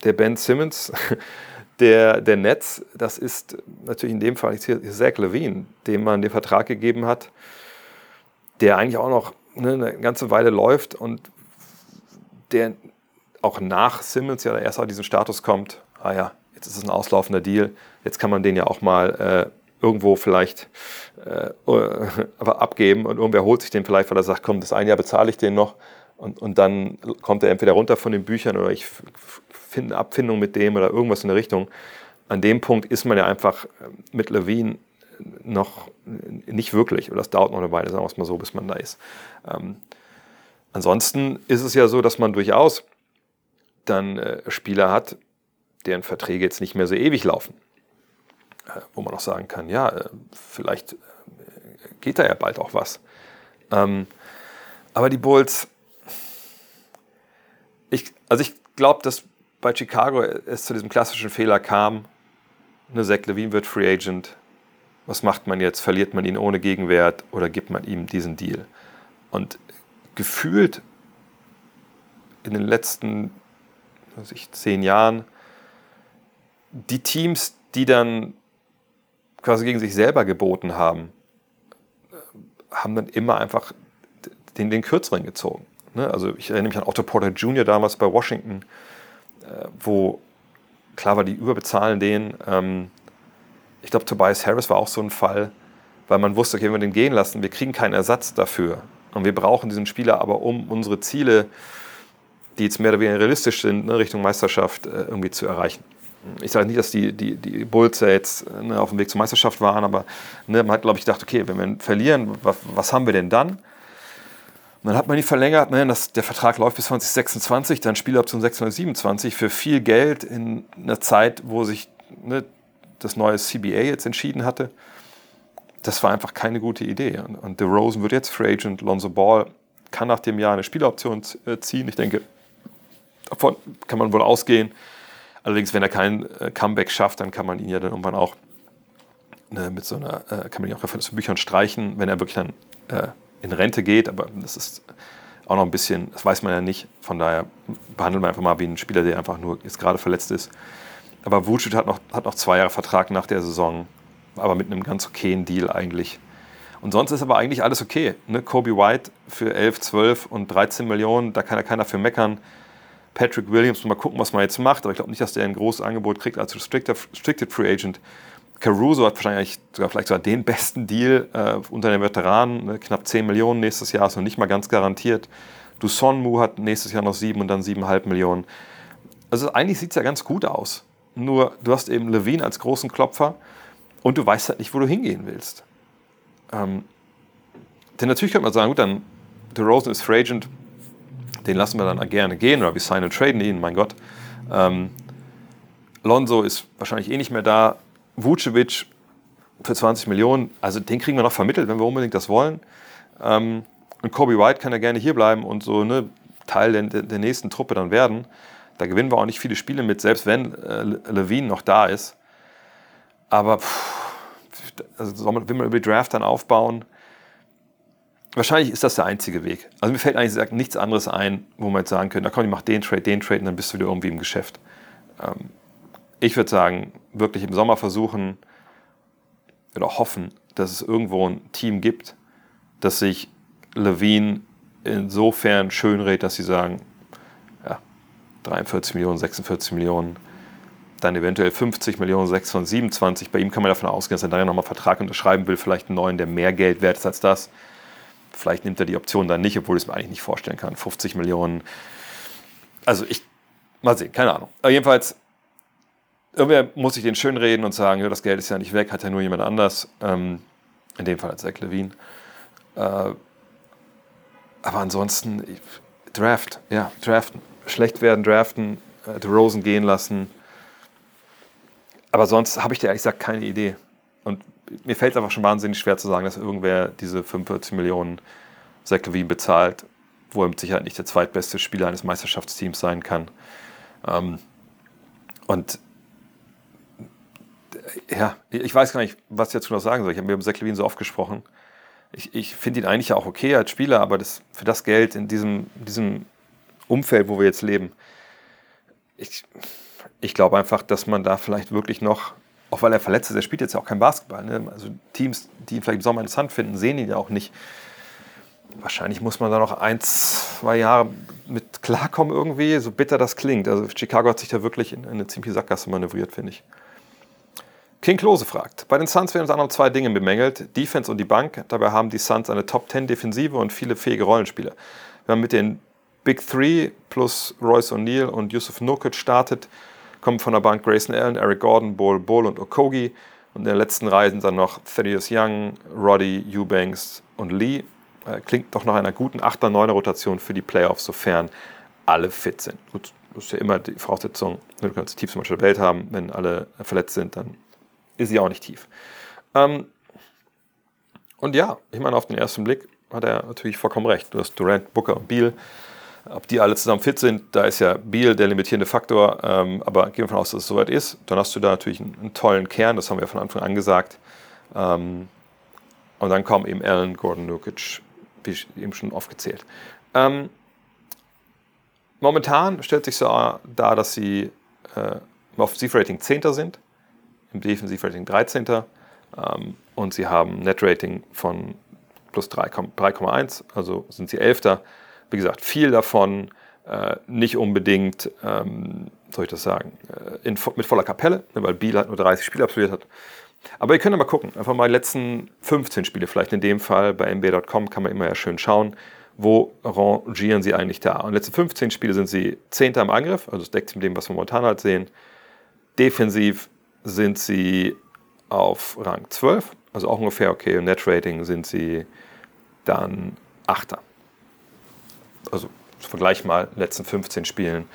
der Ben Simmons [LAUGHS] der, der Nets, das ist natürlich in dem Fall Zach Levine, dem man den Vertrag gegeben hat, der eigentlich auch noch ne, eine ganze Weile läuft und der auch nach Simmons ja erst auf diesen Status kommt, ah ja, jetzt ist es ein auslaufender Deal, jetzt kann man den ja auch mal irgendwo vielleicht äh, [LAUGHS] aber abgeben und irgendwer holt sich den vielleicht, weil er sagt, komm, das ein Jahr bezahle ich den noch und, und dann kommt er entweder runter von den Büchern oder ich finde eine Abfindung mit dem oder irgendwas in der Richtung. An dem Punkt ist man ja einfach äh, mit Levine noch nicht wirklich, oder das dauert noch eine Weile, sagen wir es mal so, bis man da ist. Ähm, ansonsten ist es ja so, dass man durchaus dann äh, Spieler hat, deren Verträge jetzt nicht mehr so ewig laufen. Äh, wo man auch sagen kann, ja, äh, vielleicht äh, geht da ja bald auch was. Ähm, aber die Bulls, ich, also ich glaube, dass bei Chicago es zu diesem klassischen Fehler kam, eine Zach Levine wird Free Agent, was macht man jetzt? Verliert man ihn ohne Gegenwert oder gibt man ihm diesen Deal? Und gefühlt in den letzten ich, zehn Jahren, die Teams, die dann quasi gegen sich selber geboten haben, haben dann immer einfach den, den Kürzeren gezogen. Ne? Also ich erinnere mich an Otto Porter Jr. damals bei Washington, äh, wo klar war, die überbezahlen den. Ähm, ich glaube, Tobias Harris war auch so ein Fall, weil man wusste, okay, wenn wir den gehen lassen, wir kriegen keinen Ersatz dafür. Und wir brauchen diesen Spieler aber, um unsere Ziele, die jetzt mehr oder weniger realistisch sind, ne, Richtung Meisterschaft äh, irgendwie zu erreichen. Ich sage nicht, dass die, die, die Bulls ja jetzt ne, auf dem Weg zur Meisterschaft waren, aber ne, man hat, glaube ich, gedacht, okay, wenn wir verlieren, was, was haben wir denn dann? Und dann hat man die verlängert, ne, das, der Vertrag läuft bis 2026, dann Spieloption 627 für viel Geld in einer Zeit, wo sich ne, das neue CBA jetzt entschieden hatte. Das war einfach keine gute Idee. Und, und DeRozan wird jetzt Free Agent, Lonzo Ball kann nach dem Jahr eine Spieloption äh, ziehen. Ich denke, davon kann man wohl ausgehen. Allerdings, wenn er kein äh, Comeback schafft, dann kann man ihn ja dann irgendwann auch ne, mit so einer, äh, kann man ihn auch von Büchern streichen, wenn er wirklich dann äh, in Rente geht. Aber das ist auch noch ein bisschen, das weiß man ja nicht. Von daher behandelt man einfach mal wie ein Spieler, der einfach nur jetzt gerade verletzt ist. Aber Vucic hat noch, hat noch zwei Jahre Vertrag nach der Saison, aber mit einem ganz okayen Deal eigentlich. Und sonst ist aber eigentlich alles okay. Ne? Kobe White für 11, 12 und 13 Millionen, da kann ja keiner für meckern. Patrick Williams, mal gucken, was man jetzt macht, aber ich glaube nicht, dass der ein großes Angebot kriegt als Restricted Free Agent. Caruso hat wahrscheinlich sogar vielleicht sogar den besten Deal äh, unter den Veteranen, ne? knapp 10 Millionen nächstes Jahr, ist noch nicht mal ganz garantiert. Dusonmu hat nächstes Jahr noch 7 und dann 7,5 Millionen. Also eigentlich sieht es ja ganz gut aus. Nur du hast eben Levine als großen Klopfer und du weißt halt nicht, wo du hingehen willst. Ähm, denn natürlich könnte man sagen, gut, dann DeRozan ist Free Agent, den lassen wir dann gerne gehen oder wir signen und traden ihn, mein Gott. Ähm, Lonzo ist wahrscheinlich eh nicht mehr da. Vucevic für 20 Millionen, also den kriegen wir noch vermittelt, wenn wir unbedingt das wollen. Ähm, und Kobe White kann ja gerne hier bleiben und so ne, Teil der, der nächsten Truppe dann werden. Da gewinnen wir auch nicht viele Spiele mit, selbst wenn äh, Levine noch da ist. Aber pff, also will man über die Draft dann aufbauen? Wahrscheinlich ist das der einzige Weg. Also mir fällt eigentlich nichts anderes ein, wo man jetzt sagen könnte, na komm, ich mach den Trade, den Trade und dann bist du wieder irgendwie im Geschäft. Ähm, ich würde sagen, wirklich im Sommer versuchen oder hoffen, dass es irgendwo ein Team gibt, das sich Levine insofern schönredet, dass sie sagen, 43 Millionen, 46 Millionen, dann eventuell 50 Millionen, 627. Bei ihm kann man davon ausgehen, dass er dann ja nochmal Vertrag unterschreiben will, vielleicht einen neuen, der mehr Geld wert ist als das. Vielleicht nimmt er die Option dann nicht, obwohl ich es mir eigentlich nicht vorstellen kann. 50 Millionen. Also ich, mal sehen, keine Ahnung. Aber jedenfalls, irgendwer muss ich den schön reden und sagen, ja, das Geld ist ja nicht weg, hat ja nur jemand anders. Ähm, in dem Fall als Zach Levine. Äh, aber ansonsten, Draft, ja, draften schlecht werden, draften, äh, Rosen gehen lassen. Aber sonst habe ich dir ehrlich gesagt keine Idee. Und mir fällt es einfach schon wahnsinnig schwer zu sagen, dass irgendwer diese 45 Millionen Zach Levine bezahlt, wo er mit Sicherheit nicht der zweitbeste Spieler eines Meisterschaftsteams sein kann. Ähm, und ja, ich weiß gar nicht, was ich dazu noch sagen soll. Ich habe mir über Zach Levine so oft gesprochen. Ich, ich finde ihn eigentlich ja auch okay als Spieler, aber das, für das Geld in diesem, diesem Umfeld, wo wir jetzt leben. Ich, ich glaube einfach, dass man da vielleicht wirklich noch, auch weil er verletzt ist, er spielt jetzt ja auch kein Basketball. Ne? Also Teams, die ihn vielleicht im Sommer interessant finden, sehen ihn ja auch nicht. Wahrscheinlich muss man da noch ein, zwei Jahre mit klarkommen irgendwie, so bitter das klingt. Also Chicago hat sich da wirklich in eine ziemliche Sackgasse manövriert, finde ich. King Klose fragt, bei den Suns werden unter anderem zwei Dinge bemängelt, Defense und die Bank. Dabei haben die Suns eine Top-10-Defensive und viele fähige Rollenspieler. Wenn man mit den Big Three plus Royce O'Neal und Yusuf Nurkic startet, kommen von der Bank Grayson Allen, Eric Gordon, Bol Bol und Okogi. Und in der letzten Reihe sind dann noch Thaddeus Young, Roddy, Eubanks und Lee. Äh, klingt doch nach einer guten 8er, 9er Rotation für die Playoffs, sofern alle fit sind. Gut, das ist ja immer die Voraussetzung, wenn wir die tiefste Mannschaft der Welt haben. Wenn alle verletzt sind, dann ist sie auch nicht tief. Ähm, und ja, ich meine, auf den ersten Blick hat er natürlich vollkommen recht. Du hast Durant, Booker und Beal. Ob die alle zusammen fit sind, da ist ja Beal der limitierende Faktor. Ähm, aber gehen wir davon aus, dass es soweit ist. Dann hast du da natürlich einen, einen tollen Kern, das haben wir von Anfang an gesagt. Ähm, und dann kommen eben Allen, Gordon, Nukic, wie eben schon aufgezählt. Ähm, momentan stellt sich so dar, dass sie äh, im Offensivrating 10. sind im Defensivrating 13. Ähm, und sie haben Netrating von plus 3,1, also sind sie 11. Wie gesagt, viel davon äh, nicht unbedingt, ähm, soll ich das sagen, äh, in, mit voller Kapelle, ne, weil Biel halt nur 30 Spiele absolviert hat. Aber ihr könnt ja mal gucken, einfach mal die letzten 15 Spiele, vielleicht in dem Fall bei mb.com kann man immer ja schön schauen, wo rangieren sie eigentlich da. Und die letzten 15 Spiele sind sie 10. im Angriff, also das deckt sich mit dem, was wir momentan halt sehen. Defensiv sind sie auf Rang 12, also auch ungefähr okay. Und Net-Rating sind sie dann Achter. Also vergleich mal, letzten 15 Spielen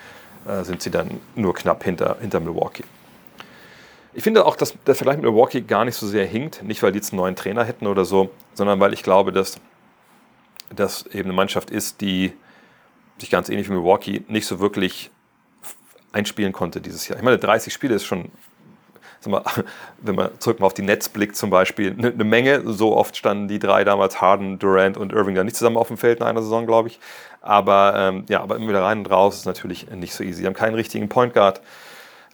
äh, sind sie dann nur knapp hinter, hinter Milwaukee. Ich finde auch, dass der Vergleich mit Milwaukee gar nicht so sehr hinkt. Nicht, weil die jetzt einen neuen Trainer hätten oder so, sondern weil ich glaube, dass das eben eine Mannschaft ist, die sich ganz ähnlich wie Milwaukee nicht so wirklich einspielen konnte dieses Jahr. Ich meine, 30 Spiele ist schon mal, [LAUGHS] wenn man zurück mal auf die Nets blickt zum Beispiel, eine, eine, Menge. So oft standen die drei damals, Harden, Durant und Irving, da nicht zusammen auf dem Feld in einer Saison, glaube ich. Aber ähm, ja, aber immer wieder rein und raus ist natürlich nicht so easy. Sie haben keinen richtigen Point Guard.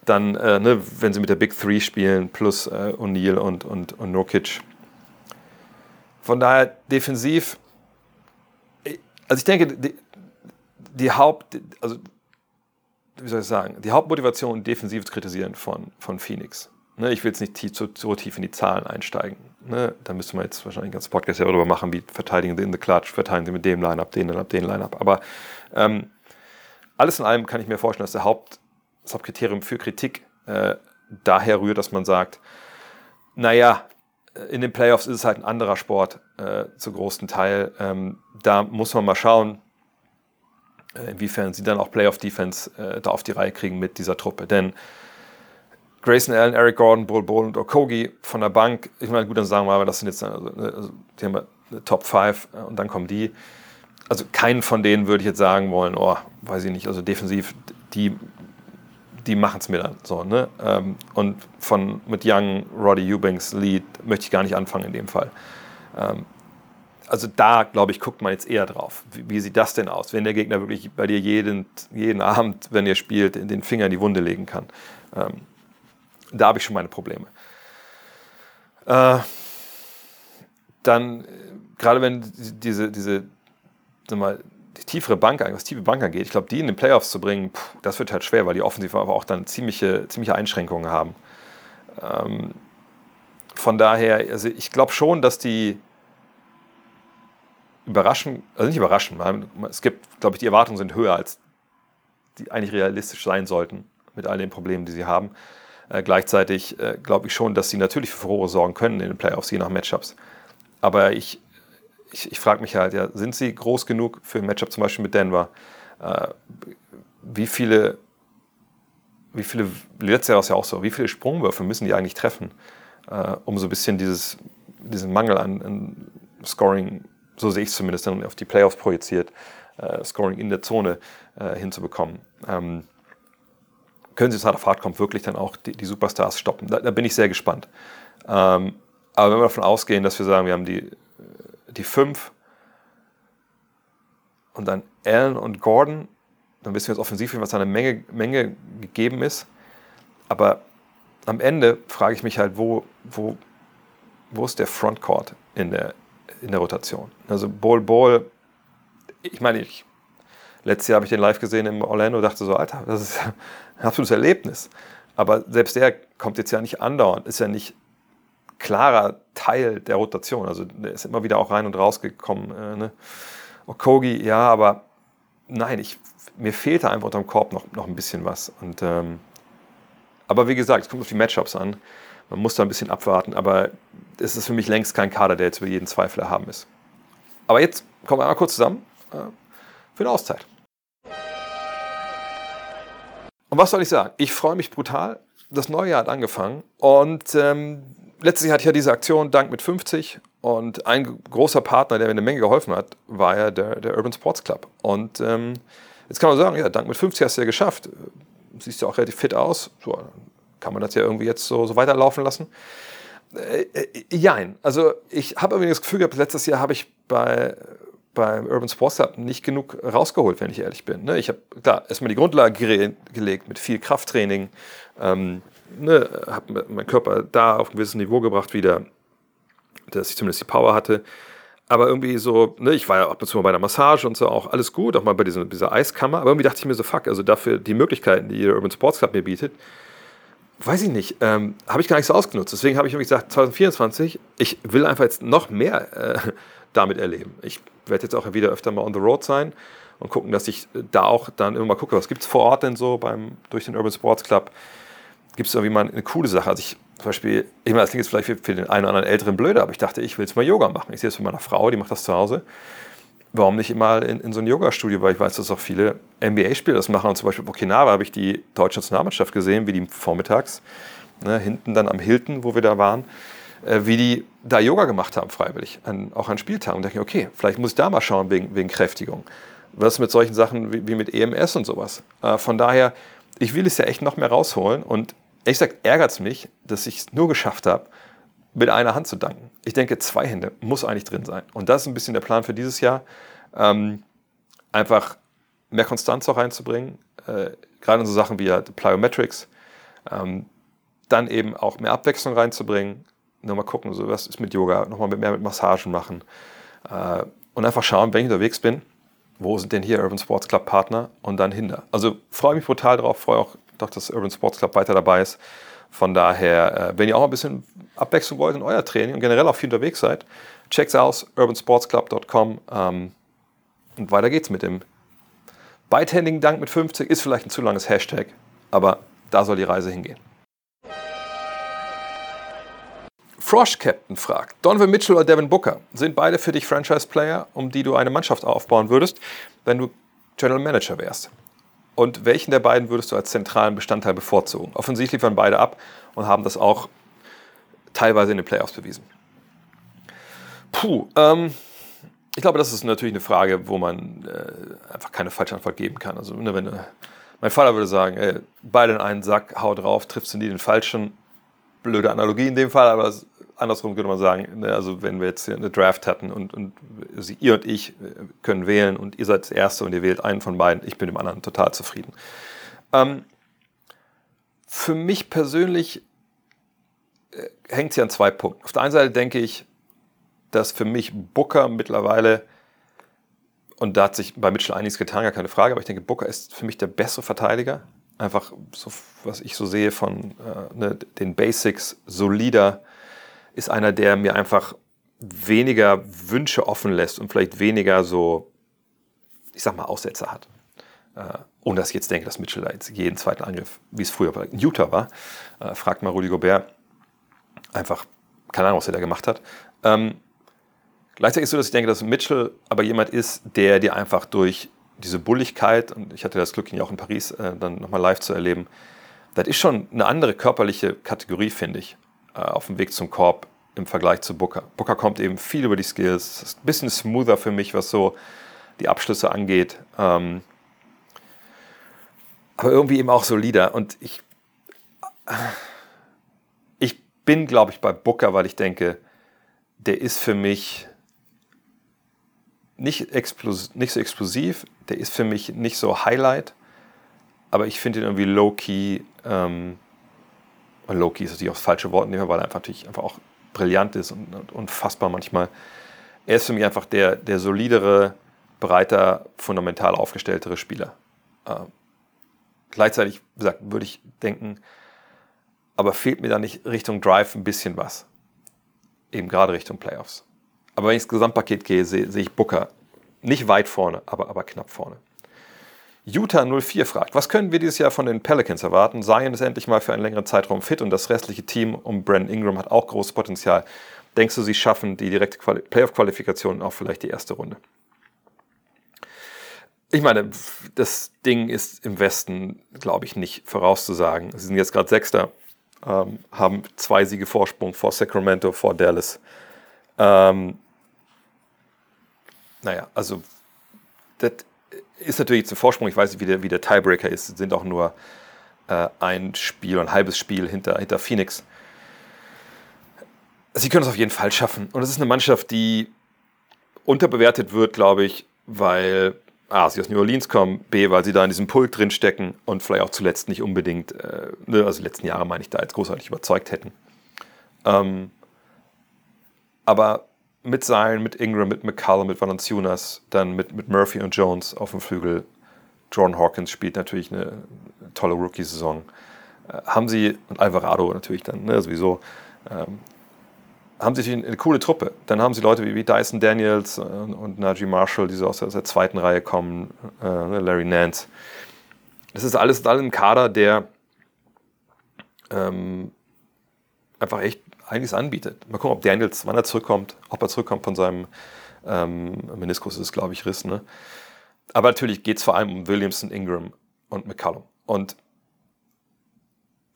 Dann, äh, ne, wenn sie mit der Big Three spielen, plus äh, O'Neal und, und, und Nurkic. Von daher defensiv, also ich denke, die, die Haupt, also wie soll ich sagen, die Hauptmotivation, defensiv zu kritisieren von, von Phoenix, Ne, ich will jetzt nicht tief, so, so, tief in die Zahlen einsteigen. Ne, da müsste man jetzt wahrscheinlich einen ganzen Podcast ja darüber machen, wie verteidigen sie in the Clutch, verteidigen sie mit dem Line-Up, den Line-Up, den Line-Up. Aber ähm, alles in allem kann ich mir vorstellen, dass der Haupt, das Hauptkriterium für Kritik äh, daher rührt, dass man sagt, naja, äh, in den Playoffs ist es halt ein anderer Sport äh, zu großen Teil. Ähm, da muss man mal schauen, äh, inwiefern sie dann auch Playoff-Defense äh, da auf die Reihe kriegen mit dieser Truppe. Denn Grayson Allen, Eric Gordon, Bull Bull und Okogi von der Bank. Ich meine, gut, dann sagen wir mal, das sind jetzt also, also, die haben eine Top 5 äh, und dann kommen die. Also keinen von denen würde ich jetzt sagen wollen, oh, weiß ich nicht, also defensiv, die, die machen es mir dann so. Ne? Ähm, und von mit Young, Roddy Eubanks, Lead möchte ich gar nicht anfangen in dem Fall. Ähm, also da, glaube ich, guckt man jetzt eher drauf. Wie, wie, sieht das denn aus, wenn der Gegner wirklich bei dir jeden, jeden Abend, wenn ihr spielt, den Finger in die Wunde legen kann? Da habe ich schon meine Probleme. Äh, dann, gerade wenn diese, diese mal, die tiefere Bank, was tiefe Bank angeht, ich glaube, die in den Playoffs zu bringen, pff, das wird halt schwer, weil die offensiv aber auch dann ziemliche, ziemliche Einschränkungen haben. Ähm, von daher, also ich glaube schon, dass die überraschen, also nicht überraschen, es gibt, glaube ich, die Erwartungen sind höher, als die eigentlich realistisch sein sollten mit all den Problemen, die sie haben. Äh, gleichzeitig äh, glaube ich schon, dass sie natürlich für Furore sorgen können in den Playoffs, je nach Matchups. Aber ich, ich, ich frage mich halt, ja, sind sie groß genug für ein Matchup zum Beispiel mit Denver? Äh, wie viele, wie viele, letztes Jahr war ja auch so, wie viele Sprungwürfe müssen die eigentlich treffen, äh, um so ein bisschen dieses, diesen Mangel an, an Scoring, so sehe ich es zumindest, dann auf die Playoffs projiziert, äh, Scoring in der Zone äh, hinzubekommen. Ähm, können sie, es hart auf hart kommt, wirklich dann auch die, die Superstars stoppen. Da, da, bin ich sehr gespannt. Ähm, aber wenn wir davon ausgehen, dass wir sagen, wir haben die, die fünf und dann Allen und Gordon, dann wissen wir jetzt offensiv, was da eine Menge, Menge gegeben ist. Aber am Ende frage ich mich halt, wo, wo, wo ist der Frontcourt in der, in der Rotation? Also Ball Ball, ich meine, ich, letztes Jahr habe ich den live gesehen in Orlando, dachte so, Alter, das ist ein absolutes Erlebnis. Aber selbst der kommt jetzt ja nicht andauernd, ist ja nicht klarer Teil der Rotation. Also der ist immer wieder auch rein und rausgekommen. Äh, ne? Okogi, ja, aber nein, ich, mir fehlte einfach unterm Korb noch, noch ein bisschen was. Und, ähm, aber wie gesagt, es kommt auf die Matchups an. Man muss da ein bisschen abwarten, aber es ist für mich längst kein Kader, der jetzt über jeden Zweifel erhaben ist. Aber jetzt kommen wir einmal kurz zusammen äh, für eine Auszeit. Und was soll ich sagen? Ich freue mich brutal. Das neue Jahr hat angefangen und ähm, letztes Jahr hatte ich ja diese Aktion Dank mit 50 und ein großer Partner, der mir eine Menge geholfen hat, war ja der, der Urban Sports Club. Und ähm, jetzt kann man sagen, ja, Dank mit 50 hast du ja geschafft. Siehst ja auch relativ fit aus. So, kann man das ja irgendwie jetzt so, so weiterlaufen lassen. Äh, äh, jein. Also ich habe irgendwie das Gefühl gehabt, letztes Jahr habe ich bei beim Urban Sports Club nicht genug rausgeholt, wenn ich ehrlich bin. Ne? Ich habe klar erstmal die Grundlage ge gelegt mit viel Krafttraining, ähm, ne, habe meinen Körper da auf ein gewisses Niveau gebracht wieder, dass ich zumindest die Power hatte. Aber irgendwie so, ne, ich war ja ab und zu mal bei der Massage und so auch alles gut, auch mal bei dieser, dieser Eiskammer. Aber irgendwie dachte ich mir so, fuck, also dafür die Möglichkeiten, die der Urban Sports Club mir bietet, weiß ich nicht, ähm, habe ich gar nicht so ausgenutzt. Deswegen habe ich irgendwie gesagt, 2024, ich will einfach jetzt noch mehr äh, damit erleben. Ich werde jetzt auch wieder öfter mal on the road sein und gucken, dass ich da auch dann immer mal gucke, was gibt es vor Ort denn so beim, durch den Urban Sports Club. Gibt es irgendwie mal eine coole Sache? Also ich zum Beispiel, ich meine, das klingt jetzt vielleicht für, für den einen oder anderen älteren blöder, aber ich dachte, ich will jetzt mal Yoga machen. Ich sehe es für meine Frau, die macht das zu Hause. Warum nicht immer in, in so ein Yoga-Studio? Weil ich weiß, dass auch viele NBA-Spieler das machen. Und zum Beispiel in Okinawa habe ich die deutsche Nationalmannschaft gesehen, wie die vormittags, ne, hinten dann am Hilton, wo wir da waren, wie die da Yoga gemacht haben, freiwillig, an, auch an Spieltagen. Und ich, okay, vielleicht muss ich da mal schauen wegen, wegen Kräftigung. Was mit solchen Sachen wie, wie mit EMS und sowas. Äh, von daher, ich will es ja echt noch mehr rausholen. Und ehrlich gesagt, ärgert es mich, dass ich es nur geschafft habe, mit einer Hand zu danken. Ich denke, zwei Hände muss eigentlich drin sein. Und das ist ein bisschen der Plan für dieses Jahr. Ähm, einfach mehr Konstanz auch reinzubringen, äh, gerade in so Sachen wie ja Plyometrics. Ähm, dann eben auch mehr Abwechslung reinzubringen, nochmal gucken, so was ist mit Yoga, nochmal mehr mit Massagen machen äh, und einfach schauen, wenn ich unterwegs bin, wo sind denn hier Urban Sports Club Partner und dann hinter. Also freue mich brutal drauf, freue auch, dass Urban Sports Club weiter dabei ist. Von daher, äh, wenn ihr auch ein bisschen Abwechslung wollt in euer Training und generell auch viel unterwegs seid, checkt's aus, urbansportsclub.com ähm, und weiter geht's mit dem beidhändigen Dank mit 50. Ist vielleicht ein zu langes Hashtag, aber da soll die Reise hingehen. Frosh Captain fragt, Donovan Mitchell oder Devin Booker sind beide für dich Franchise-Player, um die du eine Mannschaft aufbauen würdest, wenn du General Manager wärst? Und welchen der beiden würdest du als zentralen Bestandteil bevorzugen? Offensichtlich liefern beide ab und haben das auch teilweise in den Playoffs bewiesen. Puh, ähm, ich glaube, das ist natürlich eine Frage, wo man äh, einfach keine falsche Antwort geben kann. Also, ne, wenn, äh, mein Vater würde sagen, ey, beide in einen Sack, hau drauf, triffst du nie den Falschen. Blöde Analogie in dem Fall, aber andersrum könnte man sagen, ne, also wenn wir jetzt eine Draft hatten und, und also ihr und ich äh, können wählen und ihr seid das Erste und ihr wählt einen von beiden, ich bin dem anderen total zufrieden. Ähm, für mich persönlich äh, hängt es hier an zwei Punkten. Auf der einen Seite denke ich, dass für mich Booker mittlerweile, und da hat sich bei Mitchell einiges getan, gar keine Frage, aber ich denke, Booker ist für mich der bessere Verteidiger. Einfach, so, was ich so sehe von äh, ne, den Basics, solider, ist einer, der mir einfach weniger Wünsche offen lässt und vielleicht weniger so, ich sag mal, Aussetzer hat. Äh, ohne dass ich jetzt denke, dass Mitchell da jetzt jeden zweiten Angriff, wie es früher bei Utah war, äh, fragt mal Rudy Gobert, einfach, keine Ahnung, was er da gemacht hat. Ähm, gleichzeitig ist es so, dass ich denke, dass Mitchell aber jemand ist, der dir einfach durch diese Bulligkeit, und ich hatte das Glück, ihn auch in Paris äh, dann nochmal live zu erleben, das ist schon eine andere körperliche Kategorie, finde ich, auf dem Weg zum Korb im Vergleich zu Booker. Booker kommt eben viel über die Skills, ist ein bisschen smoother für mich, was so die Abschlüsse angeht. Ähm, aber irgendwie eben auch solider. Und ich, ich bin, glaube ich, bei Booker, weil ich denke, der ist für mich nicht, nicht so explosiv, der ist für mich nicht so Highlight, aber ich finde ihn irgendwie low-key. Ähm, und low-key ist natürlich auch das falsche Wort, weil er einfach natürlich einfach auch brillant ist und, und unfassbar manchmal. Er ist für mich einfach der, der solidere, breiter, fundamental aufgestelltere Spieler. Äh, gleichzeitig, wie gesagt, würde ich denken, aber fehlt mir da nicht Richtung Drive ein bisschen was. Eben gerade Richtung Playoffs. Aber wenn ich ins Gesamtpaket gehe, sehe, sehe ich Booker nicht weit vorne, aber, aber knapp vorne. Utah 04 fragt, was können wir dieses Jahr von den Pelicans erwarten? Zion ist endlich mal für einen längeren Zeitraum fit und das restliche Team um Brandon Ingram hat auch großes Potenzial. Denkst du, sie schaffen die direkte Playoff-Qualifikation auch vielleicht die erste Runde? Ich meine, das Ding ist im Westen, glaube ich, nicht vorauszusagen. Sie sind jetzt gerade Sechster, ähm, haben zwei Siege Vorsprung vor Sacramento, vor Dallas. Ähm, naja, also das ist natürlich zum Vorsprung. Ich weiß nicht, wie der, wie der Tiebreaker ist. Sind auch nur äh, ein Spiel, ein halbes Spiel hinter, hinter Phoenix. Sie können es auf jeden Fall schaffen. Und es ist eine Mannschaft, die unterbewertet wird, glaube ich, weil A, sie aus New Orleans kommen, B, weil sie da in diesem Pult drin stecken und vielleicht auch zuletzt nicht unbedingt, äh, ne, also die letzten Jahre meine ich, da als großartig überzeugt hätten. Ähm, aber mit Seilen, mit Ingram, mit McCallum, mit Valanciunas, dann mit, mit Murphy und Jones auf dem Flügel. Jordan Hawkins spielt natürlich eine tolle Rookie-Saison. Äh, haben sie, und Alvarado natürlich dann ne, sowieso, ähm, haben sie eine, eine coole Truppe. Dann haben sie Leute wie, wie Dyson Daniels und, und Najee Marshall, die so aus der, aus der zweiten Reihe kommen, äh, ne, Larry Nance. Das ist alles, alles ein Kader, der ähm, einfach echt einiges anbietet. Mal gucken, ob Daniels, wann er zurückkommt, ob er zurückkommt von seinem ähm, Meniskus, ist glaube ich Riss. Ne? Aber natürlich geht es vor allem um Williamson, Ingram und McCallum. Und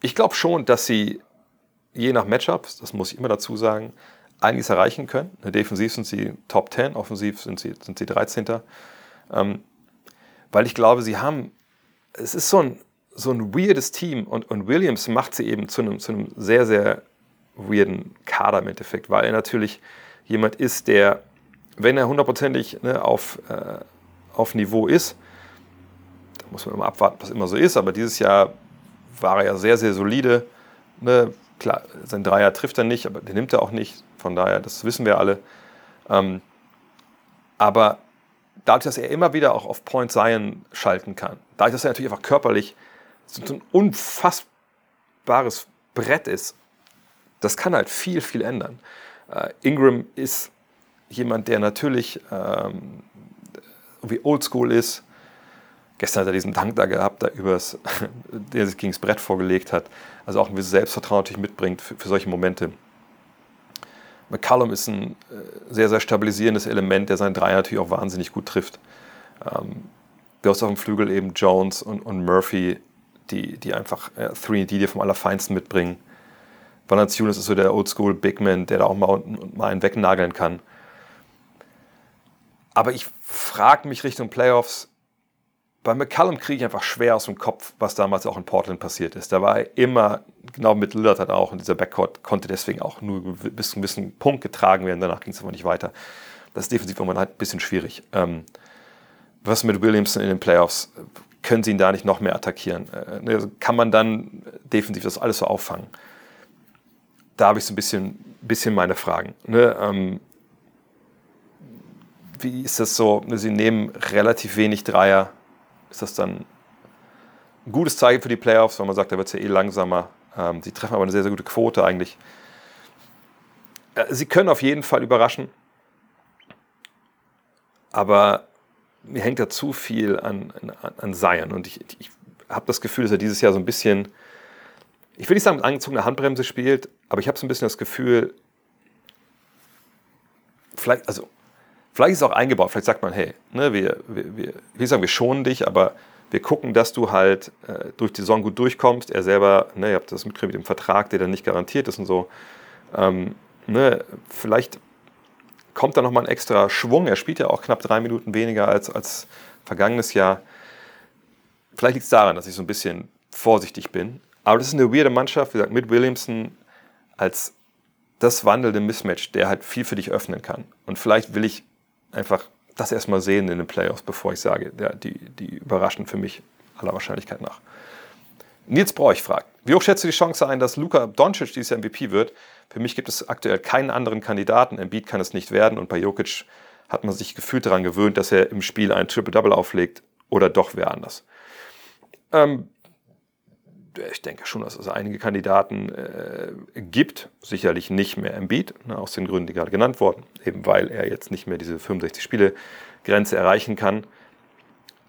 ich glaube schon, dass sie je nach Matchups, das muss ich immer dazu sagen, einiges erreichen können. Defensiv sind sie Top 10, offensiv sind sie, sind sie 13. Ähm, weil ich glaube, sie haben, es ist so ein, so ein weirdes Team und, und Williams macht sie eben zu einem, zu einem sehr, sehr weirden Kader im Endeffekt, weil er natürlich jemand ist, der, wenn er hundertprozentig ne, auf, äh, auf Niveau ist, da muss man immer abwarten, was immer so ist, aber dieses Jahr war er ja sehr, sehr solide. Ne? Klar, sein Dreier trifft er nicht, aber den nimmt er auch nicht, von daher, das wissen wir alle. Ähm, aber dadurch, dass er immer wieder auch auf Point Zion schalten kann, dadurch, dass er natürlich einfach körperlich so ein unfassbares Brett ist, das kann halt viel, viel ändern. Äh, Ingram ist jemand, der natürlich ähm, wie oldschool ist. Gestern hat er diesen Dank da gehabt, da übers, [LAUGHS] der sich gegen das Brett vorgelegt hat. Also auch ein gewisses Selbstvertrauen natürlich mitbringt für, für solche Momente. McCallum ist ein äh, sehr, sehr stabilisierendes Element, der seinen Dreier natürlich auch wahnsinnig gut trifft. Ähm, du hast auf dem Flügel eben Jones und, und Murphy, die, die einfach äh, 3D dir vom Allerfeinsten mitbringen. Valanciunas ist so der Oldschool Big Man, der da auch mal, mal einen wegnageln kann. Aber ich frage mich Richtung Playoffs, bei McCallum kriege ich einfach schwer aus dem Kopf, was damals auch in Portland passiert ist. Da war er immer, genau mit Lillard hat auch, in dieser Backcourt konnte deswegen auch nur bis zu einem gewissen Punkt getragen werden, danach ging es aber nicht weiter. Das ist defensiv immer ein bisschen schwierig. Ähm, was mit Williamson in den Playoffs? Können sie ihn da nicht noch mehr attackieren? Äh, ne, kann man dann defensiv das alles so auffangen? Da habe ich so ein bisschen, bisschen meine Fragen. Ne? Ähm, wie ist das so? Sie nehmen relativ wenig Dreier. Ist das dann ein gutes Zeichen für die Playoffs, weil man sagt, da wird es ja eh langsamer. Ähm, sie treffen aber eine sehr, sehr gute Quote eigentlich. Äh, sie können auf jeden Fall überraschen. Aber mir hängt da zu viel an, an, an Zion. Und ich, ich habe das Gefühl, dass er dieses Jahr so ein bisschen ich will nicht sagen, mit angezogener Handbremse spielt, aber ich habe so ein bisschen das Gefühl, vielleicht, also, vielleicht ist es auch eingebaut, vielleicht sagt man, hey, ne, wir, wir, wir, ich will sagen, wir schonen dich, aber wir gucken, dass du halt äh, durch die Saison gut durchkommst. Er selber, ne, ihr habt das mitgekriegt mit dem Vertrag, der dann nicht garantiert ist und so. Ähm, ne, vielleicht kommt da nochmal ein extra Schwung. Er spielt ja auch knapp drei Minuten weniger als, als vergangenes Jahr. Vielleicht liegt es daran, dass ich so ein bisschen vorsichtig bin. Aber das ist eine weirde Mannschaft, wie gesagt, mit Williamson als das wandelnde Mismatch, der halt viel für dich öffnen kann. Und vielleicht will ich einfach das erstmal sehen in den Playoffs, bevor ich sage, ja, die, die überraschen für mich aller Wahrscheinlichkeit nach. Nils Bräuch fragt, wie hoch schätzt du die Chance ein, dass Luka Doncic dieses Jahr MVP wird? Für mich gibt es aktuell keinen anderen Kandidaten. Embiid kann es nicht werden und bei Jokic hat man sich gefühlt daran gewöhnt, dass er im Spiel ein Triple-Double auflegt oder doch wer anders. Ähm, ich denke schon, dass es einige Kandidaten äh, gibt. Sicherlich nicht mehr Embiid, ne, aus den Gründen, die gerade genannt wurden, eben weil er jetzt nicht mehr diese 65-Spiele-Grenze erreichen kann.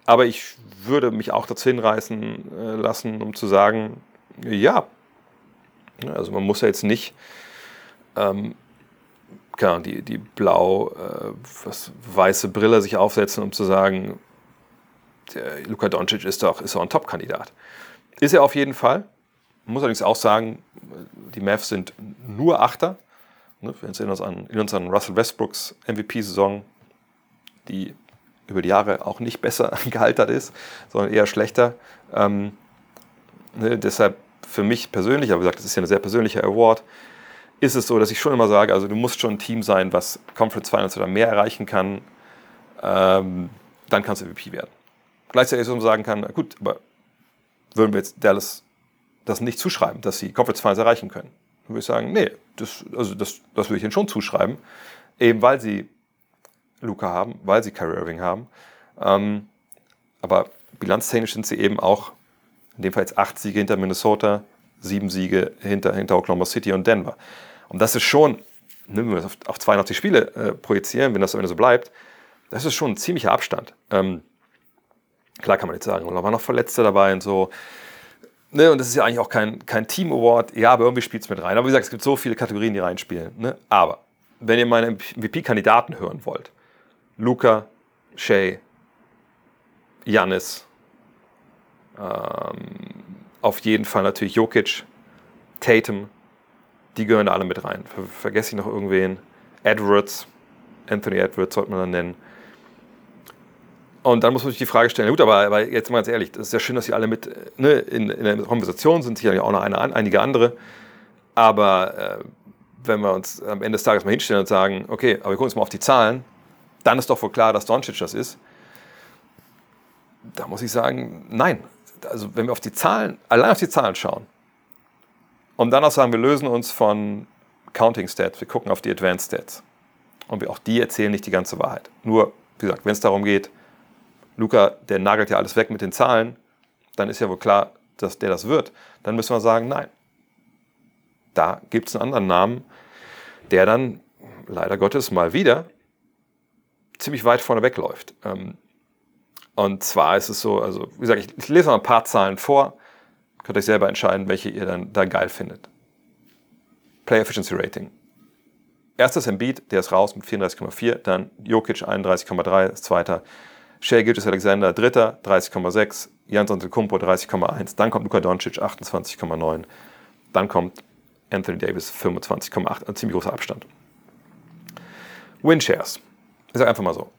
Aber ich würde mich auch dazu hinreißen äh, lassen, um zu sagen, ja, also man muss ja jetzt nicht ähm, klar, die, die blau äh, was, weiße Brille sich aufsetzen, um zu sagen, Luka Doncic ist doch, ist doch ein Top-Kandidat. Ist er auf jeden Fall. Man muss allerdings auch sagen, die Mavs sind nur Achter. Ne, wir erinnern uns an, in uns an Russell Westbrooks MVP-Saison, die über die Jahre auch nicht besser [LAUGHS] gealtert ist, sondern eher schlechter. Ähm, ne, deshalb für mich persönlich, aber wie gesagt, das ist ja ein sehr persönlicher Award, ist es so, dass ich schon immer sage, also du musst schon ein Team sein, was Conference Finals oder mehr erreichen kann, ähm, dann kannst du MVP werden. Gleichzeitig so sagen kann, gut, aber würden wir jetzt Dallas das nicht zuschreiben, dass sie Conference Finals erreichen können? Dann würde ich sagen, nee, das, also das, das würde ich ihnen schon zuschreiben, eben weil sie Luca haben, weil sie Kyrie Irving haben. Ähm, aber bilanztechnisch sind sie eben auch, in dem Fall jetzt acht Siege hinter Minnesota, sieben Siege hinter, hinter Oklahoma City und Denver. Und das ist schon, wenn wir das auf, auf 82 Spiele äh, projizieren, wenn das am Ende so bleibt, das ist schon ein ziemlicher Abstand. Ähm, klar kann man jetzt sagen, da waren noch Verletzte dabei und so. Ne, und das ist ja eigentlich auch kein, kein Team-Award. Ja, aber irgendwie spielt es mit rein. Aber wie gesagt, es gibt so viele Kategorien, die reinspielen. Ne? Aber wenn ihr meine MVP-Kandidaten hören wollt, Luca, Shay, Janis, ähm, auf jeden Fall natürlich Jokic, Tatum, die gehören da alle mit rein. Ver vergesse ich noch irgendwen? Edwards, Anthony Edwards sollte man dann nennen. Und dann muss man sich die Frage stellen, gut, aber, aber jetzt mal ganz ehrlich, das ist ja schön, dass sie alle mit ne, in, in der Konversation sind, sicherlich auch noch eine, einige andere. Aber äh, wenn wir uns am Ende des Tages mal hinstellen und sagen, okay, aber wir gucken uns mal auf die Zahlen, dann ist doch wohl klar, dass Doncic das ist. Da muss ich sagen, nein. Also wenn wir auf die Zahlen, allein auf die Zahlen schauen und dann auch sagen, wir lösen uns von Counting Stats, wir gucken auf die Advanced Stats. Und wir, auch die erzählen nicht die ganze Wahrheit. Nur, wie gesagt, wenn es darum geht, Luca, der nagelt ja alles weg mit den Zahlen, dann ist ja wohl klar, dass der das wird. Dann müssen wir sagen, nein. Da gibt es einen anderen Namen, der dann leider Gottes mal wieder ziemlich weit vorne wegläuft. Ähm, und zwar ist es so, also wie gesagt, ich, lese mal ein paar Zahlen vor, könnt euch selber entscheiden, welche ihr dann da geil findet. Play Efficiency Rating. Erstes Embiid, der ist raus mit 34,4, dann Jokic 31,3, zweiter Shea Gilgis Alexander, dritter, 30,6. Jans Antetokounmpo 30,1. Dann kommt Luka Doncic, 28,9. Dann kommt Anthony Davis, 25,8. Ein ziemlich großer Abstand. Winshares. Ich sage einfach mal so.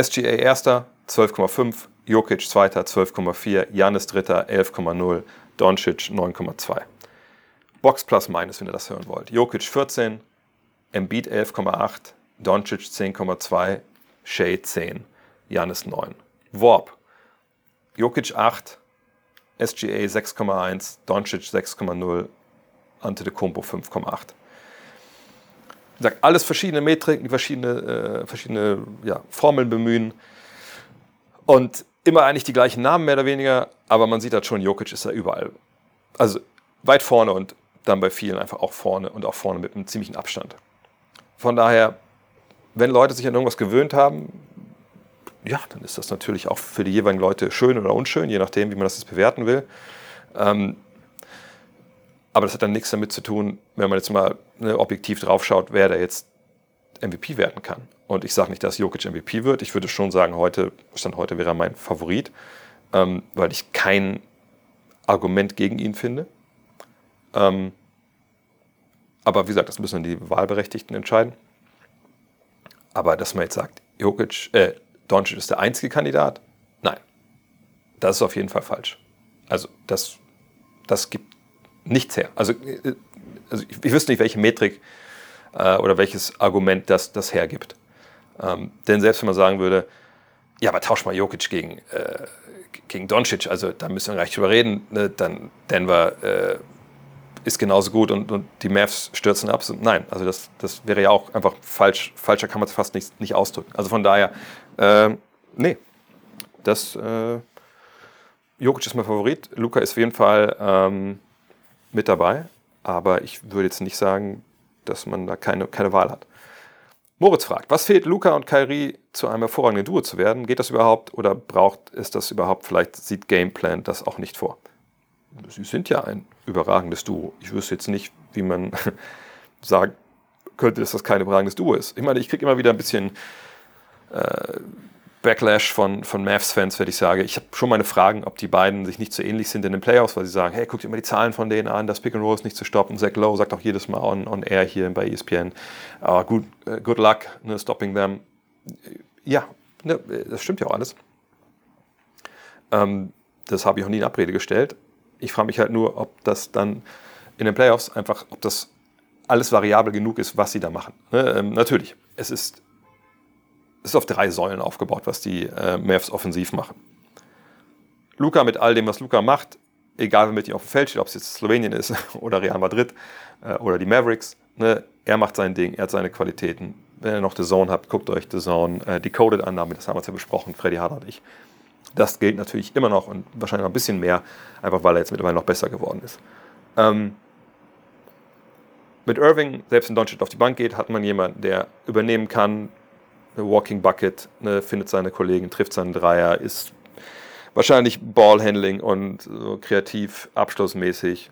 SGA erster, 12,5. Jokic zweiter, 12,4. Janis dritter, 11,0. Doncic 9,2. Box plus minus, wenn ihr das hören wollt. Jokic 14, Embiid 11,8, Doncic 10,2, Shea 10. Janis 9. Warp. Jokic 8, SGA 6,1, Doncic 6,0, Antetokounmpo 5,8. Sagt alles verschiedene Metriken, verschiedene, äh, verschiedene ja, Formeln bemühen. Und immer eigentlich die gleichen Namen mehr oder weniger, aber man sieht halt schon, Jokic ist da überall. Also weit vorne und dann bei vielen einfach auch vorne und auch vorne mit einem ziemlichen Abstand. Von daher, wenn Leute sich an irgendwas gewöhnt haben, ja, dann ist das natürlich auch für die jeweiligen Leute schön oder unschön, je nachdem, wie man das jetzt bewerten will. Ähm, aber das hat dann nichts damit zu tun, wenn man jetzt mal ne, objektiv drauf schaut, wer da jetzt MVP werden kann. Und ich sage nicht, dass Jokic MVP wird. Ich würde schon sagen, heute, Stand heute wäre er mein Favorit, ähm, weil ich kein Argument gegen ihn finde. Ähm, aber wie gesagt, das müssen die Wahlberechtigten entscheiden. Aber dass man jetzt sagt, Jokic, äh, Doncic ist der einzige Kandidat? Nein. Das ist auf jeden Fall falsch. Also das, das gibt nichts her. Also, äh, also ich, ich wüsste nicht, welche Metrik äh, oder welches Argument das, das hergibt. Ähm, denn selbst wenn man sagen würde, ja, aber tausch mal Jokic gegen, äh, gegen Doncic, also da müssen wir gleich drüber reden, ne? dann Denver äh, ist genauso gut und, und die Mavs stürzen ab. Nein, also das, das wäre ja auch einfach falsch, falscher kann man es fast nicht, nicht ausdrücken. Also von daher, äh, nee, das, äh, Jokic ist mein Favorit. Luca ist auf jeden Fall ähm, mit dabei. Aber ich würde jetzt nicht sagen, dass man da keine, keine Wahl hat. Moritz fragt, was fehlt Luca und Kyrie zu einem hervorragenden Duo zu werden? Geht das überhaupt oder braucht es das überhaupt? Vielleicht sieht Gameplan das auch nicht vor. Sie sind ja ein überragendes Duo. Ich wüsste jetzt nicht, wie man [LAUGHS] sagen könnte, dass das kein überragendes Duo ist. Ich meine, ich kriege immer wieder ein bisschen äh, Backlash von, von Mavs-Fans, wenn ich sage, ich habe schon meine Fragen, ob die beiden sich nicht so ähnlich sind in den Playoffs, weil sie sagen, hey, guck dir mal die Zahlen von denen an, das Pick and Roll ist nicht zu stoppen. Zach Lowe sagt auch jedes Mal on, on air hier bei ESPN, uh, good, uh, good luck, ne, stopping them. Ja, ne, das stimmt ja auch alles. Ähm, das habe ich auch nie in Abrede gestellt. Ich frage mich halt nur, ob das dann in den Playoffs einfach, ob das alles variabel genug ist, was sie da machen. Ne, ähm, natürlich, es ist ist auf drei Säulen aufgebaut, was die äh, Mavs offensiv machen. Luca mit all dem, was Luca macht, egal wer mit ihm auf dem Feld steht, ob es jetzt Slowenien ist [LAUGHS] oder Real Madrid äh, oder die Mavericks, ne, er macht sein Ding, er hat seine Qualitäten. Wenn ihr noch The Zone habt, guckt euch The Zone, äh, Decoded-Annahme, das haben wir ja besprochen, Freddy Harder und ich. Das gilt natürlich immer noch und wahrscheinlich noch ein bisschen mehr, einfach weil er jetzt mittlerweile noch besser geworden ist. Ähm, mit Irving, selbst wenn Doncic auf die Bank geht, hat man jemanden, der übernehmen kann, Walking Bucket, ne, findet seine Kollegen, trifft seinen Dreier, ist wahrscheinlich Ballhandling und so kreativ, abschlussmäßig.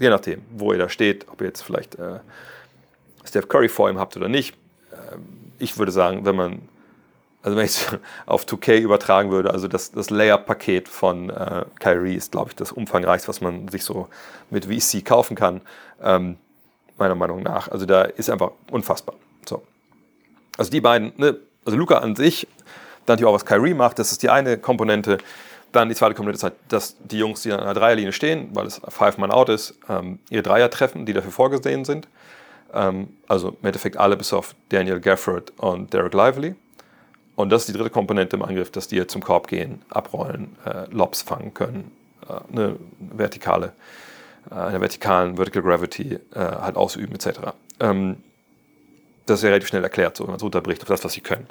Je nachdem, wo ihr da steht, ob ihr jetzt vielleicht äh, Steph Curry vor ihm habt oder nicht. Äh, ich würde sagen, wenn man, also wenn ich es [LAUGHS] auf 2K übertragen würde, also das, das Layer-Paket von äh, Kyrie ist, glaube ich, das umfangreichste, was man sich so mit VC kaufen kann. Ähm, meiner Meinung nach. Also da ist einfach unfassbar. So. Also die beiden, ne, also Luca an sich, dann natürlich auch was Kyrie macht, das ist die eine Komponente. Dann die zweite Komponente ist halt, dass die Jungs, die an der Dreierlinie stehen, weil es Five-Man-Out ist, ähm, ihr Dreier treffen, die dafür vorgesehen sind. Ähm, also im Endeffekt alle bis auf Daniel Gafford und Derek Lively. Und das ist die dritte Komponente im Angriff, dass die zum Korb gehen, abrollen, äh, Lobs fangen können, äh, eine vertikale, äh, eine vertikalen Vertical Gravity äh, halt ausüben etc. Ähm, das ist ja relativ schnell erklärt, so, wenn man es runterbricht auf das, was sie können.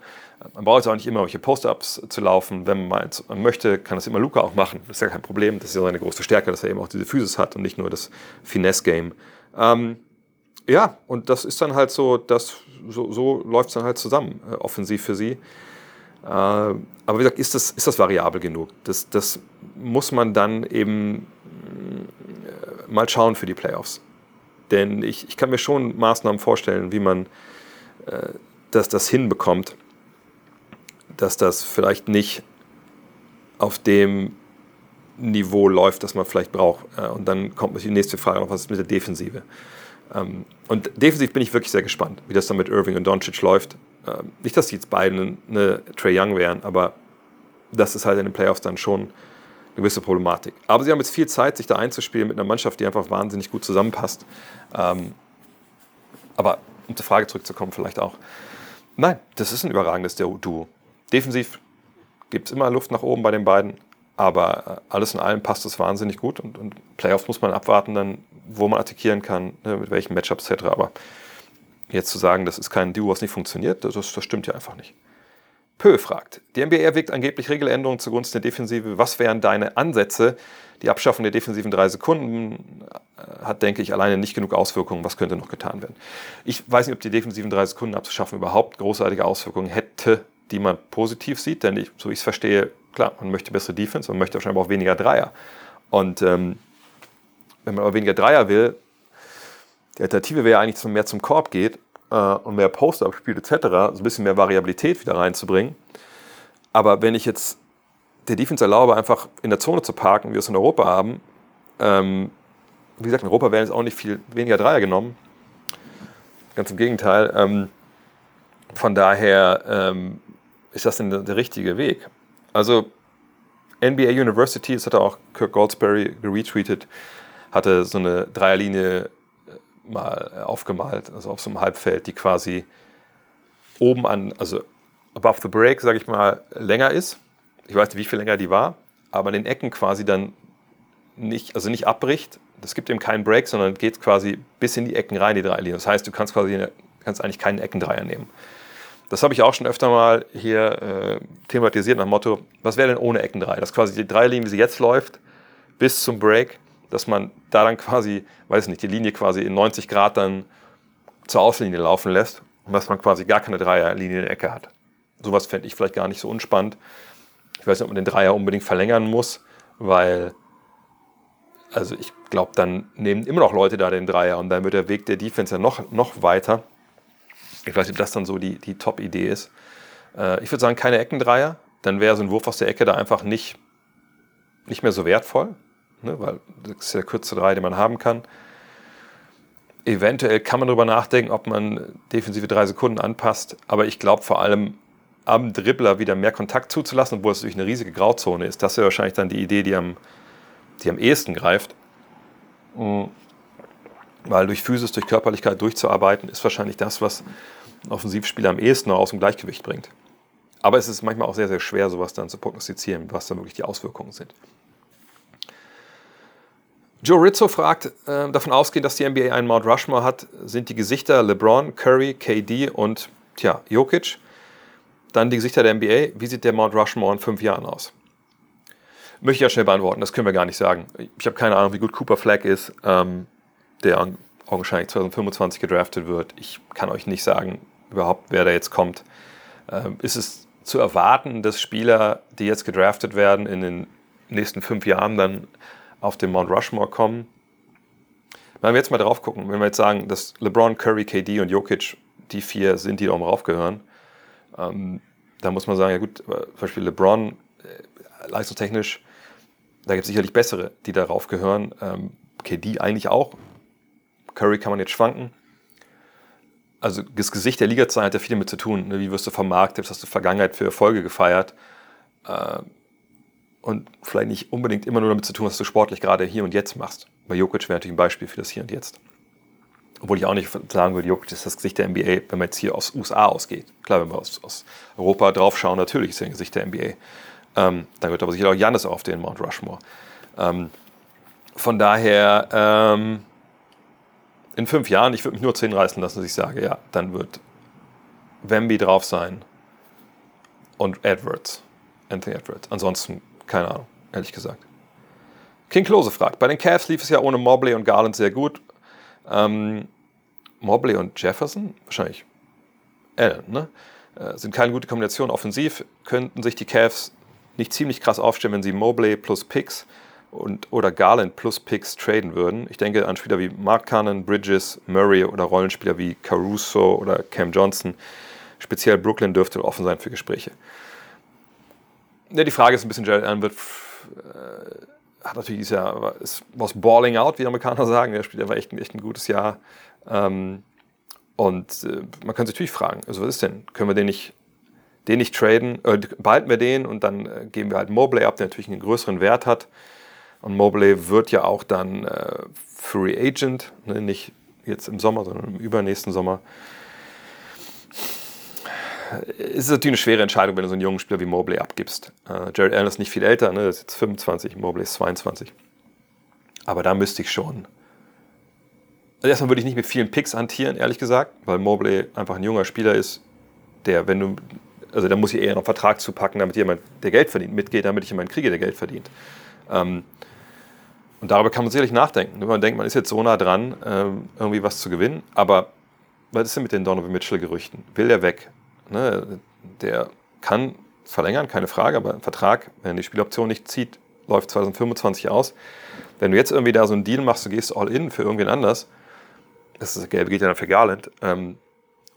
Man braucht jetzt auch nicht immer welche Post-Ups zu laufen. Wenn man mal möchte, kann das immer Luca auch machen. Das ist ja kein Problem. Das ist ja seine große Stärke, dass er eben auch diese Physis hat und nicht nur das Finesse-Game. Ähm, ja, und das ist dann halt so, das, so, so läuft es dann halt zusammen, äh, offensiv für sie. Äh, aber wie gesagt, ist das, ist das variabel genug? Das, das muss man dann eben äh, mal schauen für die Playoffs. Denn ich, ich kann mir schon Maßnahmen vorstellen, wie man dass das hinbekommt, dass das vielleicht nicht auf dem Niveau läuft, das man vielleicht braucht. Äh, und dann kommt die nächste Frage noch, was ist mit der Defensive? Ähm, und defensiv bin ich wirklich sehr gespannt, wie das dann mit Irving und Doncic läuft. Ähm, nicht, dass die jetzt beide eine Trey Young wären, aber das ist halt in den Playoffs dann schon eine gewisse Problematik. Aber sie haben jetzt viel Zeit, sich da einzuspielen mit einer Mannschaft, die einfach wahnsinnig gut zusammenpasst. Ähm, aber um zur Frage zurückzukommen, vielleicht auch. Nein, das ist ein überragendes Duo. Defensiv gibt es immer Luft nach oben bei den beiden, aber äh, alles in allem passt es wahnsinnig gut und, und Playoffs muss man abwarten, dann, wo man attackieren kann, ne, mit welchen Matchups etc. Aber jetzt zu sagen, das ist kein Duo, was nicht funktioniert, das, das stimmt ja einfach nicht. Pö fragt, die NBA erwägt angeblich Regeländerungen zugunsten der Defensive. Was wären deine Ansätze? Die Abschaffung der defensiven drei Sekunden äh, hat, denke ich, alleine nicht genug Auswirkungen. Was könnte noch getan werden? Ich weiß nicht, ob die defensiven drei Sekunden abzuschaffen überhaupt großartige Auswirkungen hätte, die man positiv sieht. Denn ich, so ich es verstehe, klar, man möchte bessere Defense, man möchte wahrscheinlich auch weniger Dreier. Und ähm, wenn man aber weniger Dreier will, die Alternative wäre eigentlich, dass man mehr zum Korb geht und mehr Poster spielt etc., so ein bisschen mehr Variabilität wieder reinzubringen. Aber wenn ich jetzt der Defense erlaube, einfach in der Zone zu parken, wie wir es in Europa haben, ähm, wie gesagt, in Europa werden jetzt auch nicht viel weniger Dreier genommen. Ganz im Gegenteil. Ähm, von daher ähm, ist das denn der, der richtige Weg. Also NBA University, das hat auch Kirk Goldsberry geretweetet, hatte so eine Dreierlinie mal aufgemalt, also auf so einem Halbfeld, die quasi oben an, also above the break, sage ich mal, länger ist. Ich weiß nicht, wie viel länger die war, aber an den Ecken quasi dann nicht, also nicht abbricht. Das gibt eben keinen Break, sondern geht quasi bis in die Ecken rein, die Dreierlinie. Das heißt, du kannst quasi kannst eigentlich keinen Eckendreier nehmen. Das habe ich auch schon öfter mal hier äh, thematisiert nach dem Motto, was wäre denn ohne Eckendreier? Das ist quasi die Dreierlinie, wie sie jetzt läuft, bis zum Break, dass man da dann quasi, weiß nicht, die Linie quasi in 90 Grad dann zur Außenlinie laufen lässt und dass man quasi gar keine Dreierlinie in der Ecke hat. Sowas fände ich vielleicht gar nicht so unspannend. Ich weiß nicht, ob man den Dreier unbedingt verlängern muss, weil, also ich glaube, dann nehmen immer noch Leute da den Dreier und dann wird der Weg der Defense ja noch, noch weiter. Ich weiß nicht, ob das dann so die, die Top-Idee ist. Äh, ich würde sagen, keine Eckendreier. Dann wäre so ein Wurf aus der Ecke da einfach nicht, nicht mehr so wertvoll, ne? weil das ist der kürzeste Dreier, den man haben kann. Eventuell kann man darüber nachdenken, ob man defensive drei Sekunden anpasst, aber ich glaube vor allem am Dribbler wieder mehr Kontakt zuzulassen, obwohl es natürlich eine riesige Grauzone ist. Das wäre wahrscheinlich dann die Idee, die am, die am ehesten greift. Mhm. Weil durch Physis, durch Körperlichkeit durchzuarbeiten, ist wahrscheinlich das, was Offensivspieler am ehesten aus dem Gleichgewicht bringt. Aber es ist manchmal auch sehr, sehr schwer, sowas dann zu prognostizieren, was dann wirklich die Auswirkungen sind. Joe Rizzo fragt, äh, davon ausgehend, dass die NBA einen Mount Rushmore hat, sind die Gesichter LeBron, Curry, KD und tja, Jokic. Dann die Gesichter der NBA. Wie sieht der Mount Rushmore in fünf Jahren aus? Möchte ich ja schnell beantworten, das können wir gar nicht sagen. Ich habe keine Ahnung, wie gut Cooper Flagg ist, ähm, der augenscheinlich 2025 gedraftet wird. Ich kann euch nicht sagen, überhaupt, wer da jetzt kommt. Ähm, ist es zu erwarten, dass Spieler, die jetzt gedraftet werden, in den nächsten fünf Jahren dann auf den Mount Rushmore kommen? Wenn wir jetzt mal drauf gucken, wenn wir jetzt sagen, dass LeBron, Curry, KD und Jokic die vier sind, die da oben raufgehören, ähm, da muss man sagen, ja gut, zum Beispiel LeBron, äh, leistungstechnisch, da gibt es sicherlich bessere, die darauf gehören. Ähm, KD eigentlich auch. Curry kann man jetzt schwanken. Also das Gesicht der Liga-Zeit hat ja viel damit zu tun. Ne? Wie wirst du vermarktet? Was hast du Vergangenheit für Erfolge gefeiert? Äh, und vielleicht nicht unbedingt immer nur damit zu tun, was du sportlich gerade hier und jetzt machst. Bei Jokic wäre natürlich ein Beispiel für das Hier und Jetzt. Obwohl ich auch nicht sagen würde, Jokic ist das Gesicht der NBA, wenn man jetzt hier aus USA ausgeht. Klar, wenn wir aus, aus Europa draufschauen, natürlich ist er ein Gesicht der NBA. Ähm, dann wird aber sicher auch Janis auf den Mount Rushmore. Ähm, von daher, ähm, in fünf Jahren, ich würde mich nur zehn reißen lassen, dass ich sage, ja, dann wird Wemby drauf sein und Edwards, Anthony Edwards. Ansonsten, keine Ahnung, ehrlich gesagt. King Klose fragt, bei den Cavs lief es ja ohne Mobley und Garland sehr gut. Ähm, Mobley und Jefferson, wahrscheinlich Allen, ne? Äh, sind keine gute Kombination. Offensiv könnten sich die Cavs nicht ziemlich krass aufstellen, wenn sie Mobley plus Picks und, oder Garland plus Picks traden würden. Ich denke an Spieler wie Mark Cannon, Bridges, Murray oder Rollenspieler wie Caruso oder Cam Johnson. Speziell Brooklyn dürfte offen sein für Gespräche. Ja, die Frage ist ein bisschen, Jared Allen wird, äh, hat natürlich dieses Jahr, ist, was balling out, wie Amerikaner sagen. Er spielt aber echt, echt ein gutes Jahr. Ähm, und äh, man kann sich natürlich fragen, also was ist denn? Können wir den nicht den nicht traden, äh, behalten wir den und dann äh, geben wir halt Mobley ab, der natürlich einen größeren Wert hat. Und Mobley wird ja auch dann äh, Free Agent, ne, nicht jetzt im Sommer, sondern im übernächsten Sommer. Es ist natürlich eine schwere Entscheidung, wenn du so einen jungen Spieler wie Mobley abgibst. Äh, Jared Allen ist nicht viel älter, ne, ist jetzt 25, Mobley ist 22. Aber da müsste ich schon. Also erstmal würde ich nicht mit vielen Picks hantieren, ehrlich gesagt, weil Mobley einfach ein junger Spieler ist, der, wenn du also da muss ich eher noch einen Vertrag zupacken, damit jemand, der Geld verdient, mitgeht, damit ich jemanden kriege, der Geld verdient. Ähm, und darüber kann man sicherlich nachdenken. Man denkt, man ist jetzt so nah dran, ähm, irgendwie was zu gewinnen. Aber was ist denn mit den Donovan Mitchell-Gerüchten? Will der weg? Ne? Der kann verlängern, keine Frage, aber ein Vertrag, wenn er die Spieloption nicht zieht, läuft 2025 aus. Wenn du jetzt irgendwie da so einen Deal machst, du gehst all in für irgendwen anders, das, ist, Gelbe geht ja dann für Garland, ähm,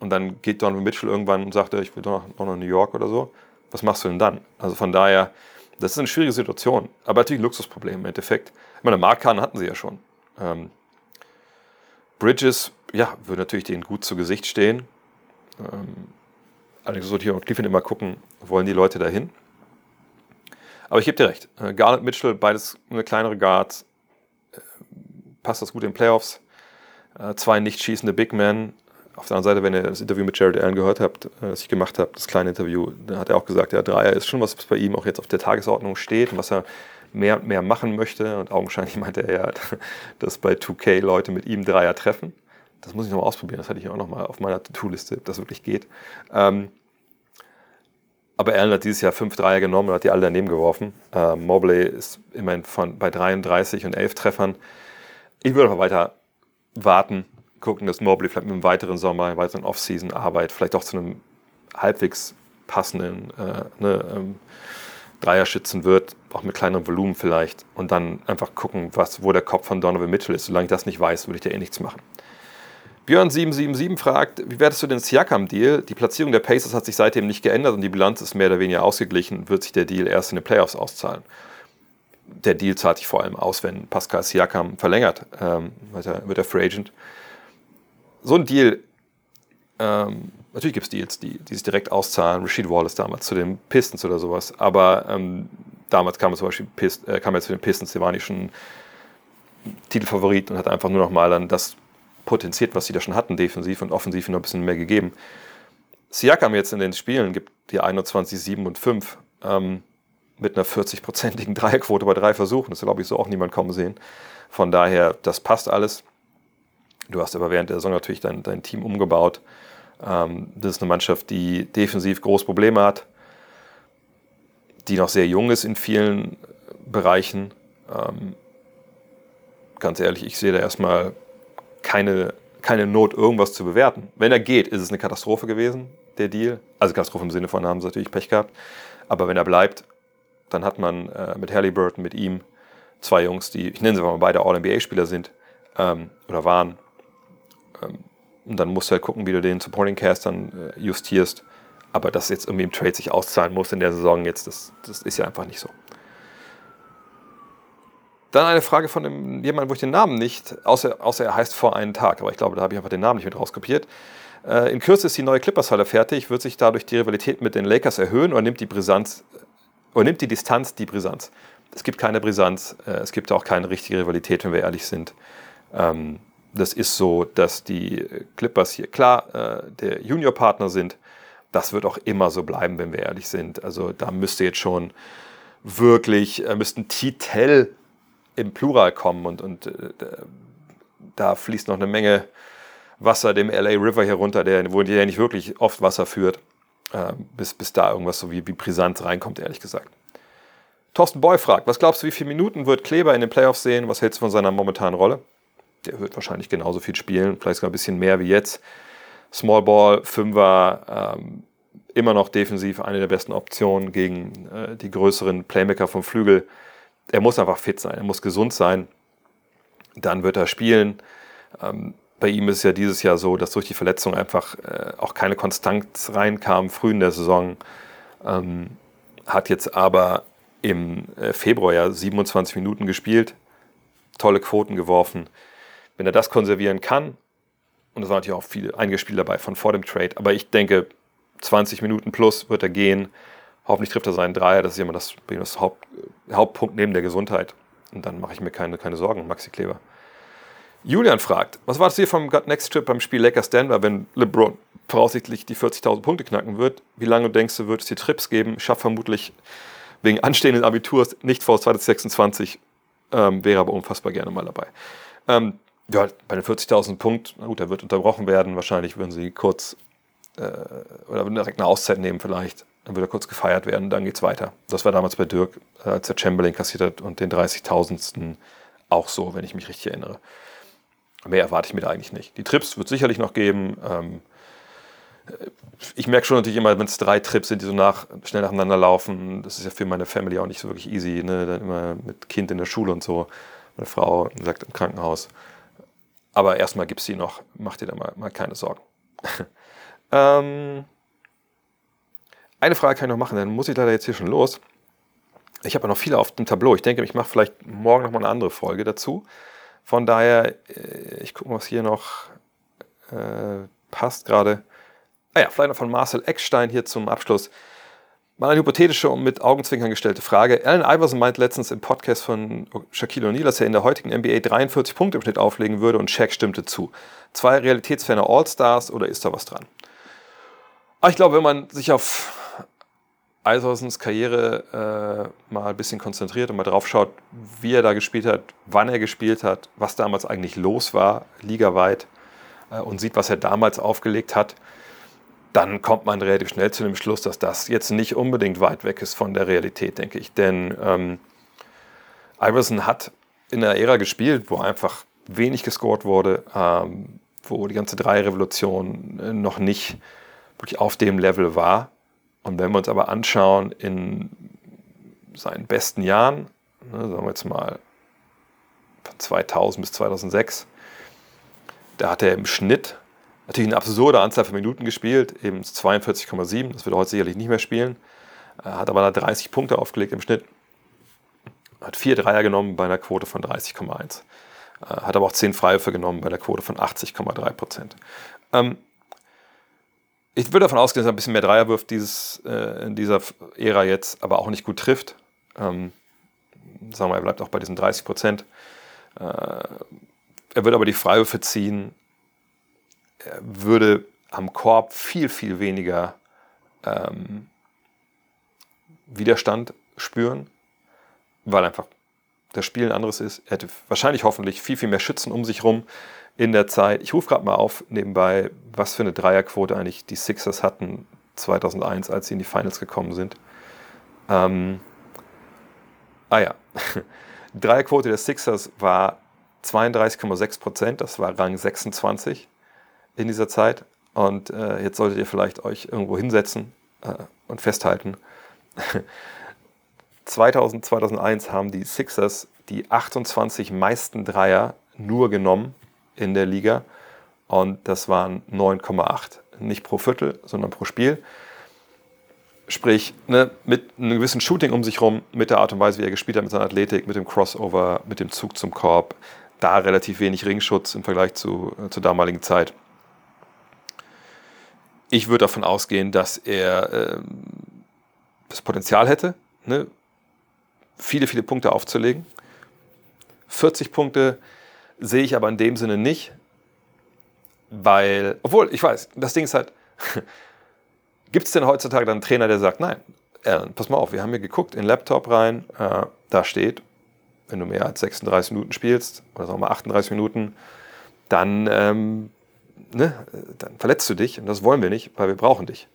und dann geht Donovan Mitchell irgendwann und sagt, ich will doch noch nach New York oder so. Was machst du denn dann? Also von daher, das ist eine schwierige Situation. Aber natürlich ein Luxusproblem im Endeffekt. Ich meine, Markan hatten sie ja schon. Ähm, Bridges, ja, würde natürlich denen gut zu Gesicht stehen. Ähm, allerdings sollte ich auch Cleveland immer gucken, wollen die Leute dahin? Aber ich gebe dir recht. Äh, Garland Mitchell, beides eine kleinere Guards. Äh, passt das gut in Playoffs? Äh, zwei nicht schießende Big Men. Auf der anderen Seite, wenn ihr das Interview mit Jared Allen gehört habt, das ich gemacht habe, das kleine Interview, dann hat er auch gesagt, ja, Dreier ist schon was, was bei ihm auch jetzt auf der Tagesordnung steht und was er mehr und mehr machen möchte. Und augenscheinlich [LAUGHS] meinte er ja, [LAUGHS] dass bei 2K Leute mit ihm Dreier treffen. Das muss ich nochmal ausprobieren. Das hatte ich auch nochmal auf meiner To-Do-Liste, ob das wirklich geht. Ähm, aber Allen hat dieses Jahr fünf Dreier genommen und hat die alle daneben geworfen. Ähm, Mobley ist immerhin von, bei 33 und 11 Treffern. Ich würde aber weiter warten, gucken, dass Mobley vielleicht mit einem weiteren Sommer, einer weiteren Off-Season-Arbeit, vielleicht auch zu einem halbwegs passenden äh, ne, ähm, Dreier schützen wird, auch mit kleinerem Volumen vielleicht. Und dann einfach gucken, was, wo der Kopf von Donovan Mitchell ist. Solange ich das nicht weiß, würde ich da eh nichts machen. Björn777 fragt, wie wertest du den Siakam-Deal? Die Platzierung der Pacers hat sich seitdem nicht geändert und die Bilanz ist mehr oder weniger ausgeglichen. Wird sich der Deal erst in den Playoffs auszahlen? Der Deal zahlt sich vor allem aus, wenn Pascal Siakam verlängert, ähm, wird, er, Free Agent. So ein Deal, ähm, natürlich gibt es Deals, die, die sich direkt auszahlen. Rashid Wallace damals zu den Pistons oder sowas, aber ähm, damals kam er zum Beispiel Pist, äh, kam er zu den Pistons, der war nicht schon Titelfavorit und hat einfach nur noch mal dann das potenziert, was sie da schon hatten, defensiv und offensiv noch ein bisschen mehr gegeben. Siakam jetzt in den Spielen gibt die 21, 7 und 5 ähm, mit einer 40-prozentigen [LAUGHS] Dreierquote bei drei Versuchen. Das glaube ich so auch niemand kommen sehen. Von daher, das passt alles. Du hast aber während der Saison natürlich dein, dein Team umgebaut. Ähm, das ist eine Mannschaft, die defensiv große Probleme hat, die noch sehr jung ist in vielen Bereichen. Ähm, ganz ehrlich, ich sehe da erstmal keine, keine Not, irgendwas zu bewerten. Wenn er geht, ist es eine Katastrophe gewesen, der Deal. Also Katastrophe im Sinne von, haben sie natürlich Pech gehabt. Aber wenn er bleibt, dann hat man äh, mit Halliburton, mit ihm, zwei Jungs, die, ich nenne sie mal beide All-NBA-Spieler sind ähm, oder waren. Ähm, und dann musst du halt gucken, wie du den Supporting Cast dann äh, justierst. Aber dass jetzt irgendwie im Trade sich auszahlen muss in der Saison jetzt, das, das ist ja einfach nicht so. Dann eine Frage von dem, jemandem, wo ich den Namen nicht, außer, außer er heißt vor einem Tag, aber ich glaube, da habe ich einfach den Namen nicht mit rauskopiert. Äh, in Kürze ist die neue Clippers-Halle fertig. Wird sich dadurch die Rivalität mit den Lakers erhöhen oder nimmt die Brisanz, oder nimmt die Distanz die Brisanz? Es gibt keine Brisanz, äh, es gibt auch keine richtige Rivalität, wenn wir ehrlich sind. Ähm, das ist so, dass die Clippers hier klar äh, der Junior-Partner sind. Das wird auch immer so bleiben, wenn wir ehrlich sind. Also da müsste jetzt schon wirklich, äh, müssten Titel im Plural kommen und, und äh, da fließt noch eine Menge Wasser dem LA River herunter, der, wo der nicht wirklich oft Wasser führt, äh, bis, bis da irgendwas so wie, wie Brisanz reinkommt, ehrlich gesagt. Thorsten Boy fragt, was glaubst du, wie viele Minuten wird Kleber in den Playoffs sehen? Was hältst du von seiner momentanen Rolle? Der wird wahrscheinlich genauso viel spielen, vielleicht sogar ein bisschen mehr wie jetzt. Small Ball, Fünfer, ähm, immer noch defensiv eine der besten Optionen gegen äh, die größeren Playmaker vom Flügel er muss einfach fit sein, er muss gesund sein. Dann wird er spielen. Ähm, bei ihm ist es ja dieses Jahr so, dass durch die Verletzung einfach äh, auch keine Konstanz reinkam, früh in der Saison. Ähm, hat jetzt aber im äh, Februar ja 27 Minuten gespielt, tolle Quoten geworfen. Wenn er das konservieren kann, und es waren natürlich auch viele, einige Spiele dabei von vor dem Trade, aber ich denke, 20 Minuten plus wird er gehen. Hoffentlich trifft er seinen Dreier, das ist immer das, das Haupt, Hauptpunkt neben der Gesundheit. Und dann mache ich mir keine, keine Sorgen, Maxi Kleber. Julian fragt, was war das hier vom Gut Next Trip beim Spiel Lakers Denver, wenn LeBron voraussichtlich die 40.000 Punkte knacken wird? Wie lange denkst du, wird es hier Trips geben? Schafft vermutlich wegen anstehenden Abiturs nicht vor 2026, ähm, wäre aber unfassbar gerne mal dabei. Ähm, ja, bei den 40.000 Punkten, na gut, er wird unterbrochen werden. Wahrscheinlich würden sie kurz äh, oder direkt eine Auszeit nehmen vielleicht. Dann wird er kurz gefeiert werden, dann geht es weiter. Das war damals bei Dirk, äh, als er Chamberlain kassiert hat und den 30.000. auch so, wenn ich mich richtig erinnere. Mehr erwarte ich mir da eigentlich nicht. Die Trips wird es sicherlich noch geben. Ähm, ich merke schon natürlich immer, wenn es drei Trips sind, die so nach, schnell nacheinander laufen, das ist ja für meine Family auch nicht so wirklich easy. Ne? Dann immer mit Kind in der Schule und so. Meine Frau sagt im Krankenhaus. Aber erstmal gibt es sie noch. Mach dir da mal, mal keine Sorgen. [LAUGHS] ähm, eine Frage kann ich noch machen, dann muss ich leider jetzt hier schon los. Ich habe ja noch viele auf dem Tableau. Ich denke, ich mache vielleicht morgen noch mal eine andere Folge dazu. Von daher, äh, ich gucke mal, was hier noch äh, passt gerade. Ah ja, vielleicht noch von Marcel Eckstein hier zum Abschluss. Mal eine hypothetische und mit Augenzwinkern gestellte Frage. Allen Iverson meint letztens im Podcast von Shaquille O'Neal, dass er in der heutigen NBA 43 Punkte im Schnitt auflegen würde und Shaq stimmte zu. Zwei realitätsferne All-Stars oder ist da was dran? Ah, ich glaube, wenn man sich auf Eishausens Karriere äh, mal ein bisschen konzentriert und mal drauf schaut, wie er da gespielt hat, wann er gespielt hat, was damals eigentlich los war, ligaweit, äh, und sieht, was er damals aufgelegt hat, dann kommt man relativ schnell zu dem Schluss, dass das jetzt nicht unbedingt weit weg ist von der Realität, denke ich. Denn ähm, Iverson hat in einer Ära gespielt, wo einfach wenig gescored wurde, ähm, wo die ganze Drei-Revolution äh, noch nicht wirklich auf dem Level war. Und wenn wir uns aber anschauen, in seinen besten Jahren, ne, sagen wir jetzt mal von 2000 bis 2006, da hat er im Schnitt natürlich eine absurde Anzahl von Minuten gespielt, eben 42,7, das wird er heute sicherlich nicht mehr spielen, hat aber 30 Punkte aufgelegt im Schnitt, hat vier Dreier genommen bei einer Quote von 30,1, äh, hat aber auch zehn Freiwürfe genommen bei einer Quote von 80,3 Prozent. Ähm, ich würde davon ausgehen, dass er ein bisschen mehr Dreier wirft dieses, äh, in dieser Ära jetzt, aber auch nicht gut trifft. Ähm, sagen wir, er bleibt auch bei diesen 30 Prozent. Äh, er wird aber die Freiwürfe ziehen. Er würde am Korb viel, viel weniger ähm, Widerstand spüren, weil einfach das Spiel ein anderes ist. Er hätte wahrscheinlich hoffentlich viel, viel mehr Schützen um sich rum in der Zeit. Ich rufe gerade mal auf nebenbei, was für eine Dreierquote eigentlich die Sixers hatten 2001, als sie in die Finals gekommen sind. Ähm, ah ja, [LAUGHS] Dreierquote der Sixers war 32,6 Prozent, das war Rang 26 in dieser Zeit. Und äh, jetzt solltet ihr vielleicht euch irgendwo hinsetzen äh, und festhalten. [LAUGHS] 2000, 2001 haben die Sixers die 28 meisten Dreier nur genommen in der Liga. Und das waren 9,8. Nicht pro Viertel, sondern pro Spiel. Sprich, ne, mit einem gewissen Shooting um sich rum, mit der Art und Weise, wie er gespielt hat, mit seiner Athletik, mit dem Crossover, mit dem Zug zum Korb, da relativ wenig Ringschutz im Vergleich zu, äh, zur damaligen Zeit. Ich würde davon ausgehen, dass er äh, das Potenzial hätte, ne, viele, viele Punkte aufzulegen. 40 Punkte sehe ich aber in dem Sinne nicht, weil, obwohl, ich weiß, das Ding ist halt, [LAUGHS] gibt es denn heutzutage dann einen Trainer, der sagt, nein, Alan, pass mal auf, wir haben hier geguckt in den Laptop rein, äh, da steht, wenn du mehr als 36 Minuten spielst, oder sagen wir mal 38 Minuten, dann, ähm, ne, dann verletzt du dich und das wollen wir nicht, weil wir brauchen dich.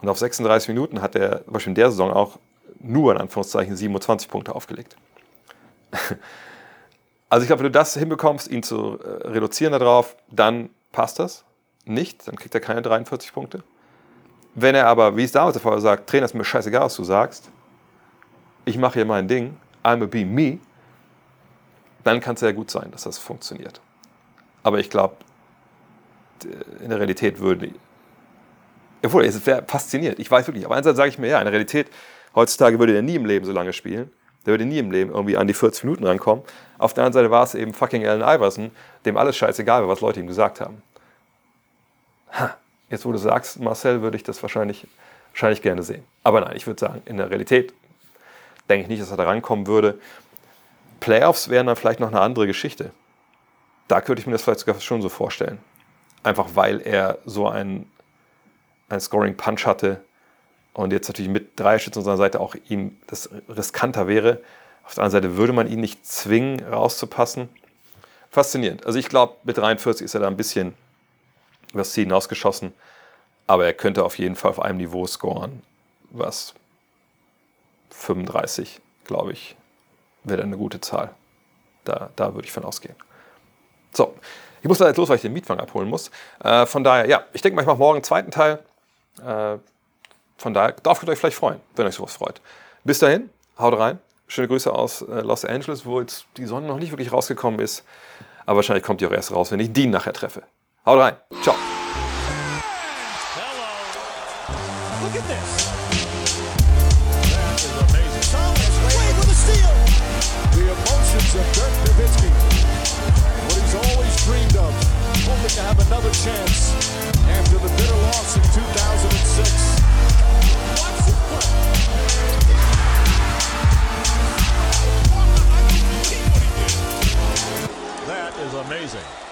Und auf 36 Minuten hat er zum Beispiel in der Saison auch nur in Anführungszeichen 27 Punkte aufgelegt. [LAUGHS] Also ich glaube, wenn du das hinbekommst, ihn zu äh, reduzieren darauf, dann passt das. Nicht, dann kriegt er keine 43 Punkte. Wenn er aber, wie es damals der Fall sagt, Trainer ist mir scheißegal, was du sagst, ich mache hier mein Ding, I'm a be me, dann kann es sehr gut sein, dass das funktioniert. Aber ich glaube, in der Realität würde, obwohl, es wäre fasziniert. Ich weiß wirklich, aber einerseits sage ich mir, ja, in der Realität, heutzutage würde er nie im Leben so lange spielen. Der würde nie im Leben irgendwie an die 40 Minuten rankommen. Auf der anderen Seite war es eben fucking Allen Iverson, dem alles scheißegal war, was Leute ihm gesagt haben. Ha, jetzt, wo du sagst, Marcel, würde ich das wahrscheinlich, wahrscheinlich gerne sehen. Aber nein, ich würde sagen, in der Realität denke ich nicht, dass er da rankommen würde. Playoffs wären dann vielleicht noch eine andere Geschichte. Da könnte ich mir das vielleicht sogar schon so vorstellen. Einfach weil er so einen, einen Scoring-Punch hatte, und jetzt natürlich mit drei Schützen an seiner Seite auch ihm das riskanter wäre. Auf der anderen Seite würde man ihn nicht zwingen, rauszupassen. Faszinierend. Also ich glaube, mit 43 ist er da ein bisschen übers Ziel hinausgeschossen. Aber er könnte auf jeden Fall auf einem Niveau scoren, was 35, glaube ich, wäre eine gute Zahl. Da, da würde ich von ausgehen. So, ich muss da jetzt los, weil ich den Mietwagen abholen muss. Äh, von daher, ja, ich denke mal, ich mache morgen einen zweiten Teil. Äh, von daher, könnt ihr euch vielleicht freuen, wenn euch sowas freut. Bis dahin, haut rein. Schöne Grüße aus äh, Los Angeles, wo jetzt die Sonne noch nicht wirklich rausgekommen ist. Aber wahrscheinlich kommt die auch erst raus, wenn ich Dean nachher treffe. Haut rein. Ciao. Is amazing.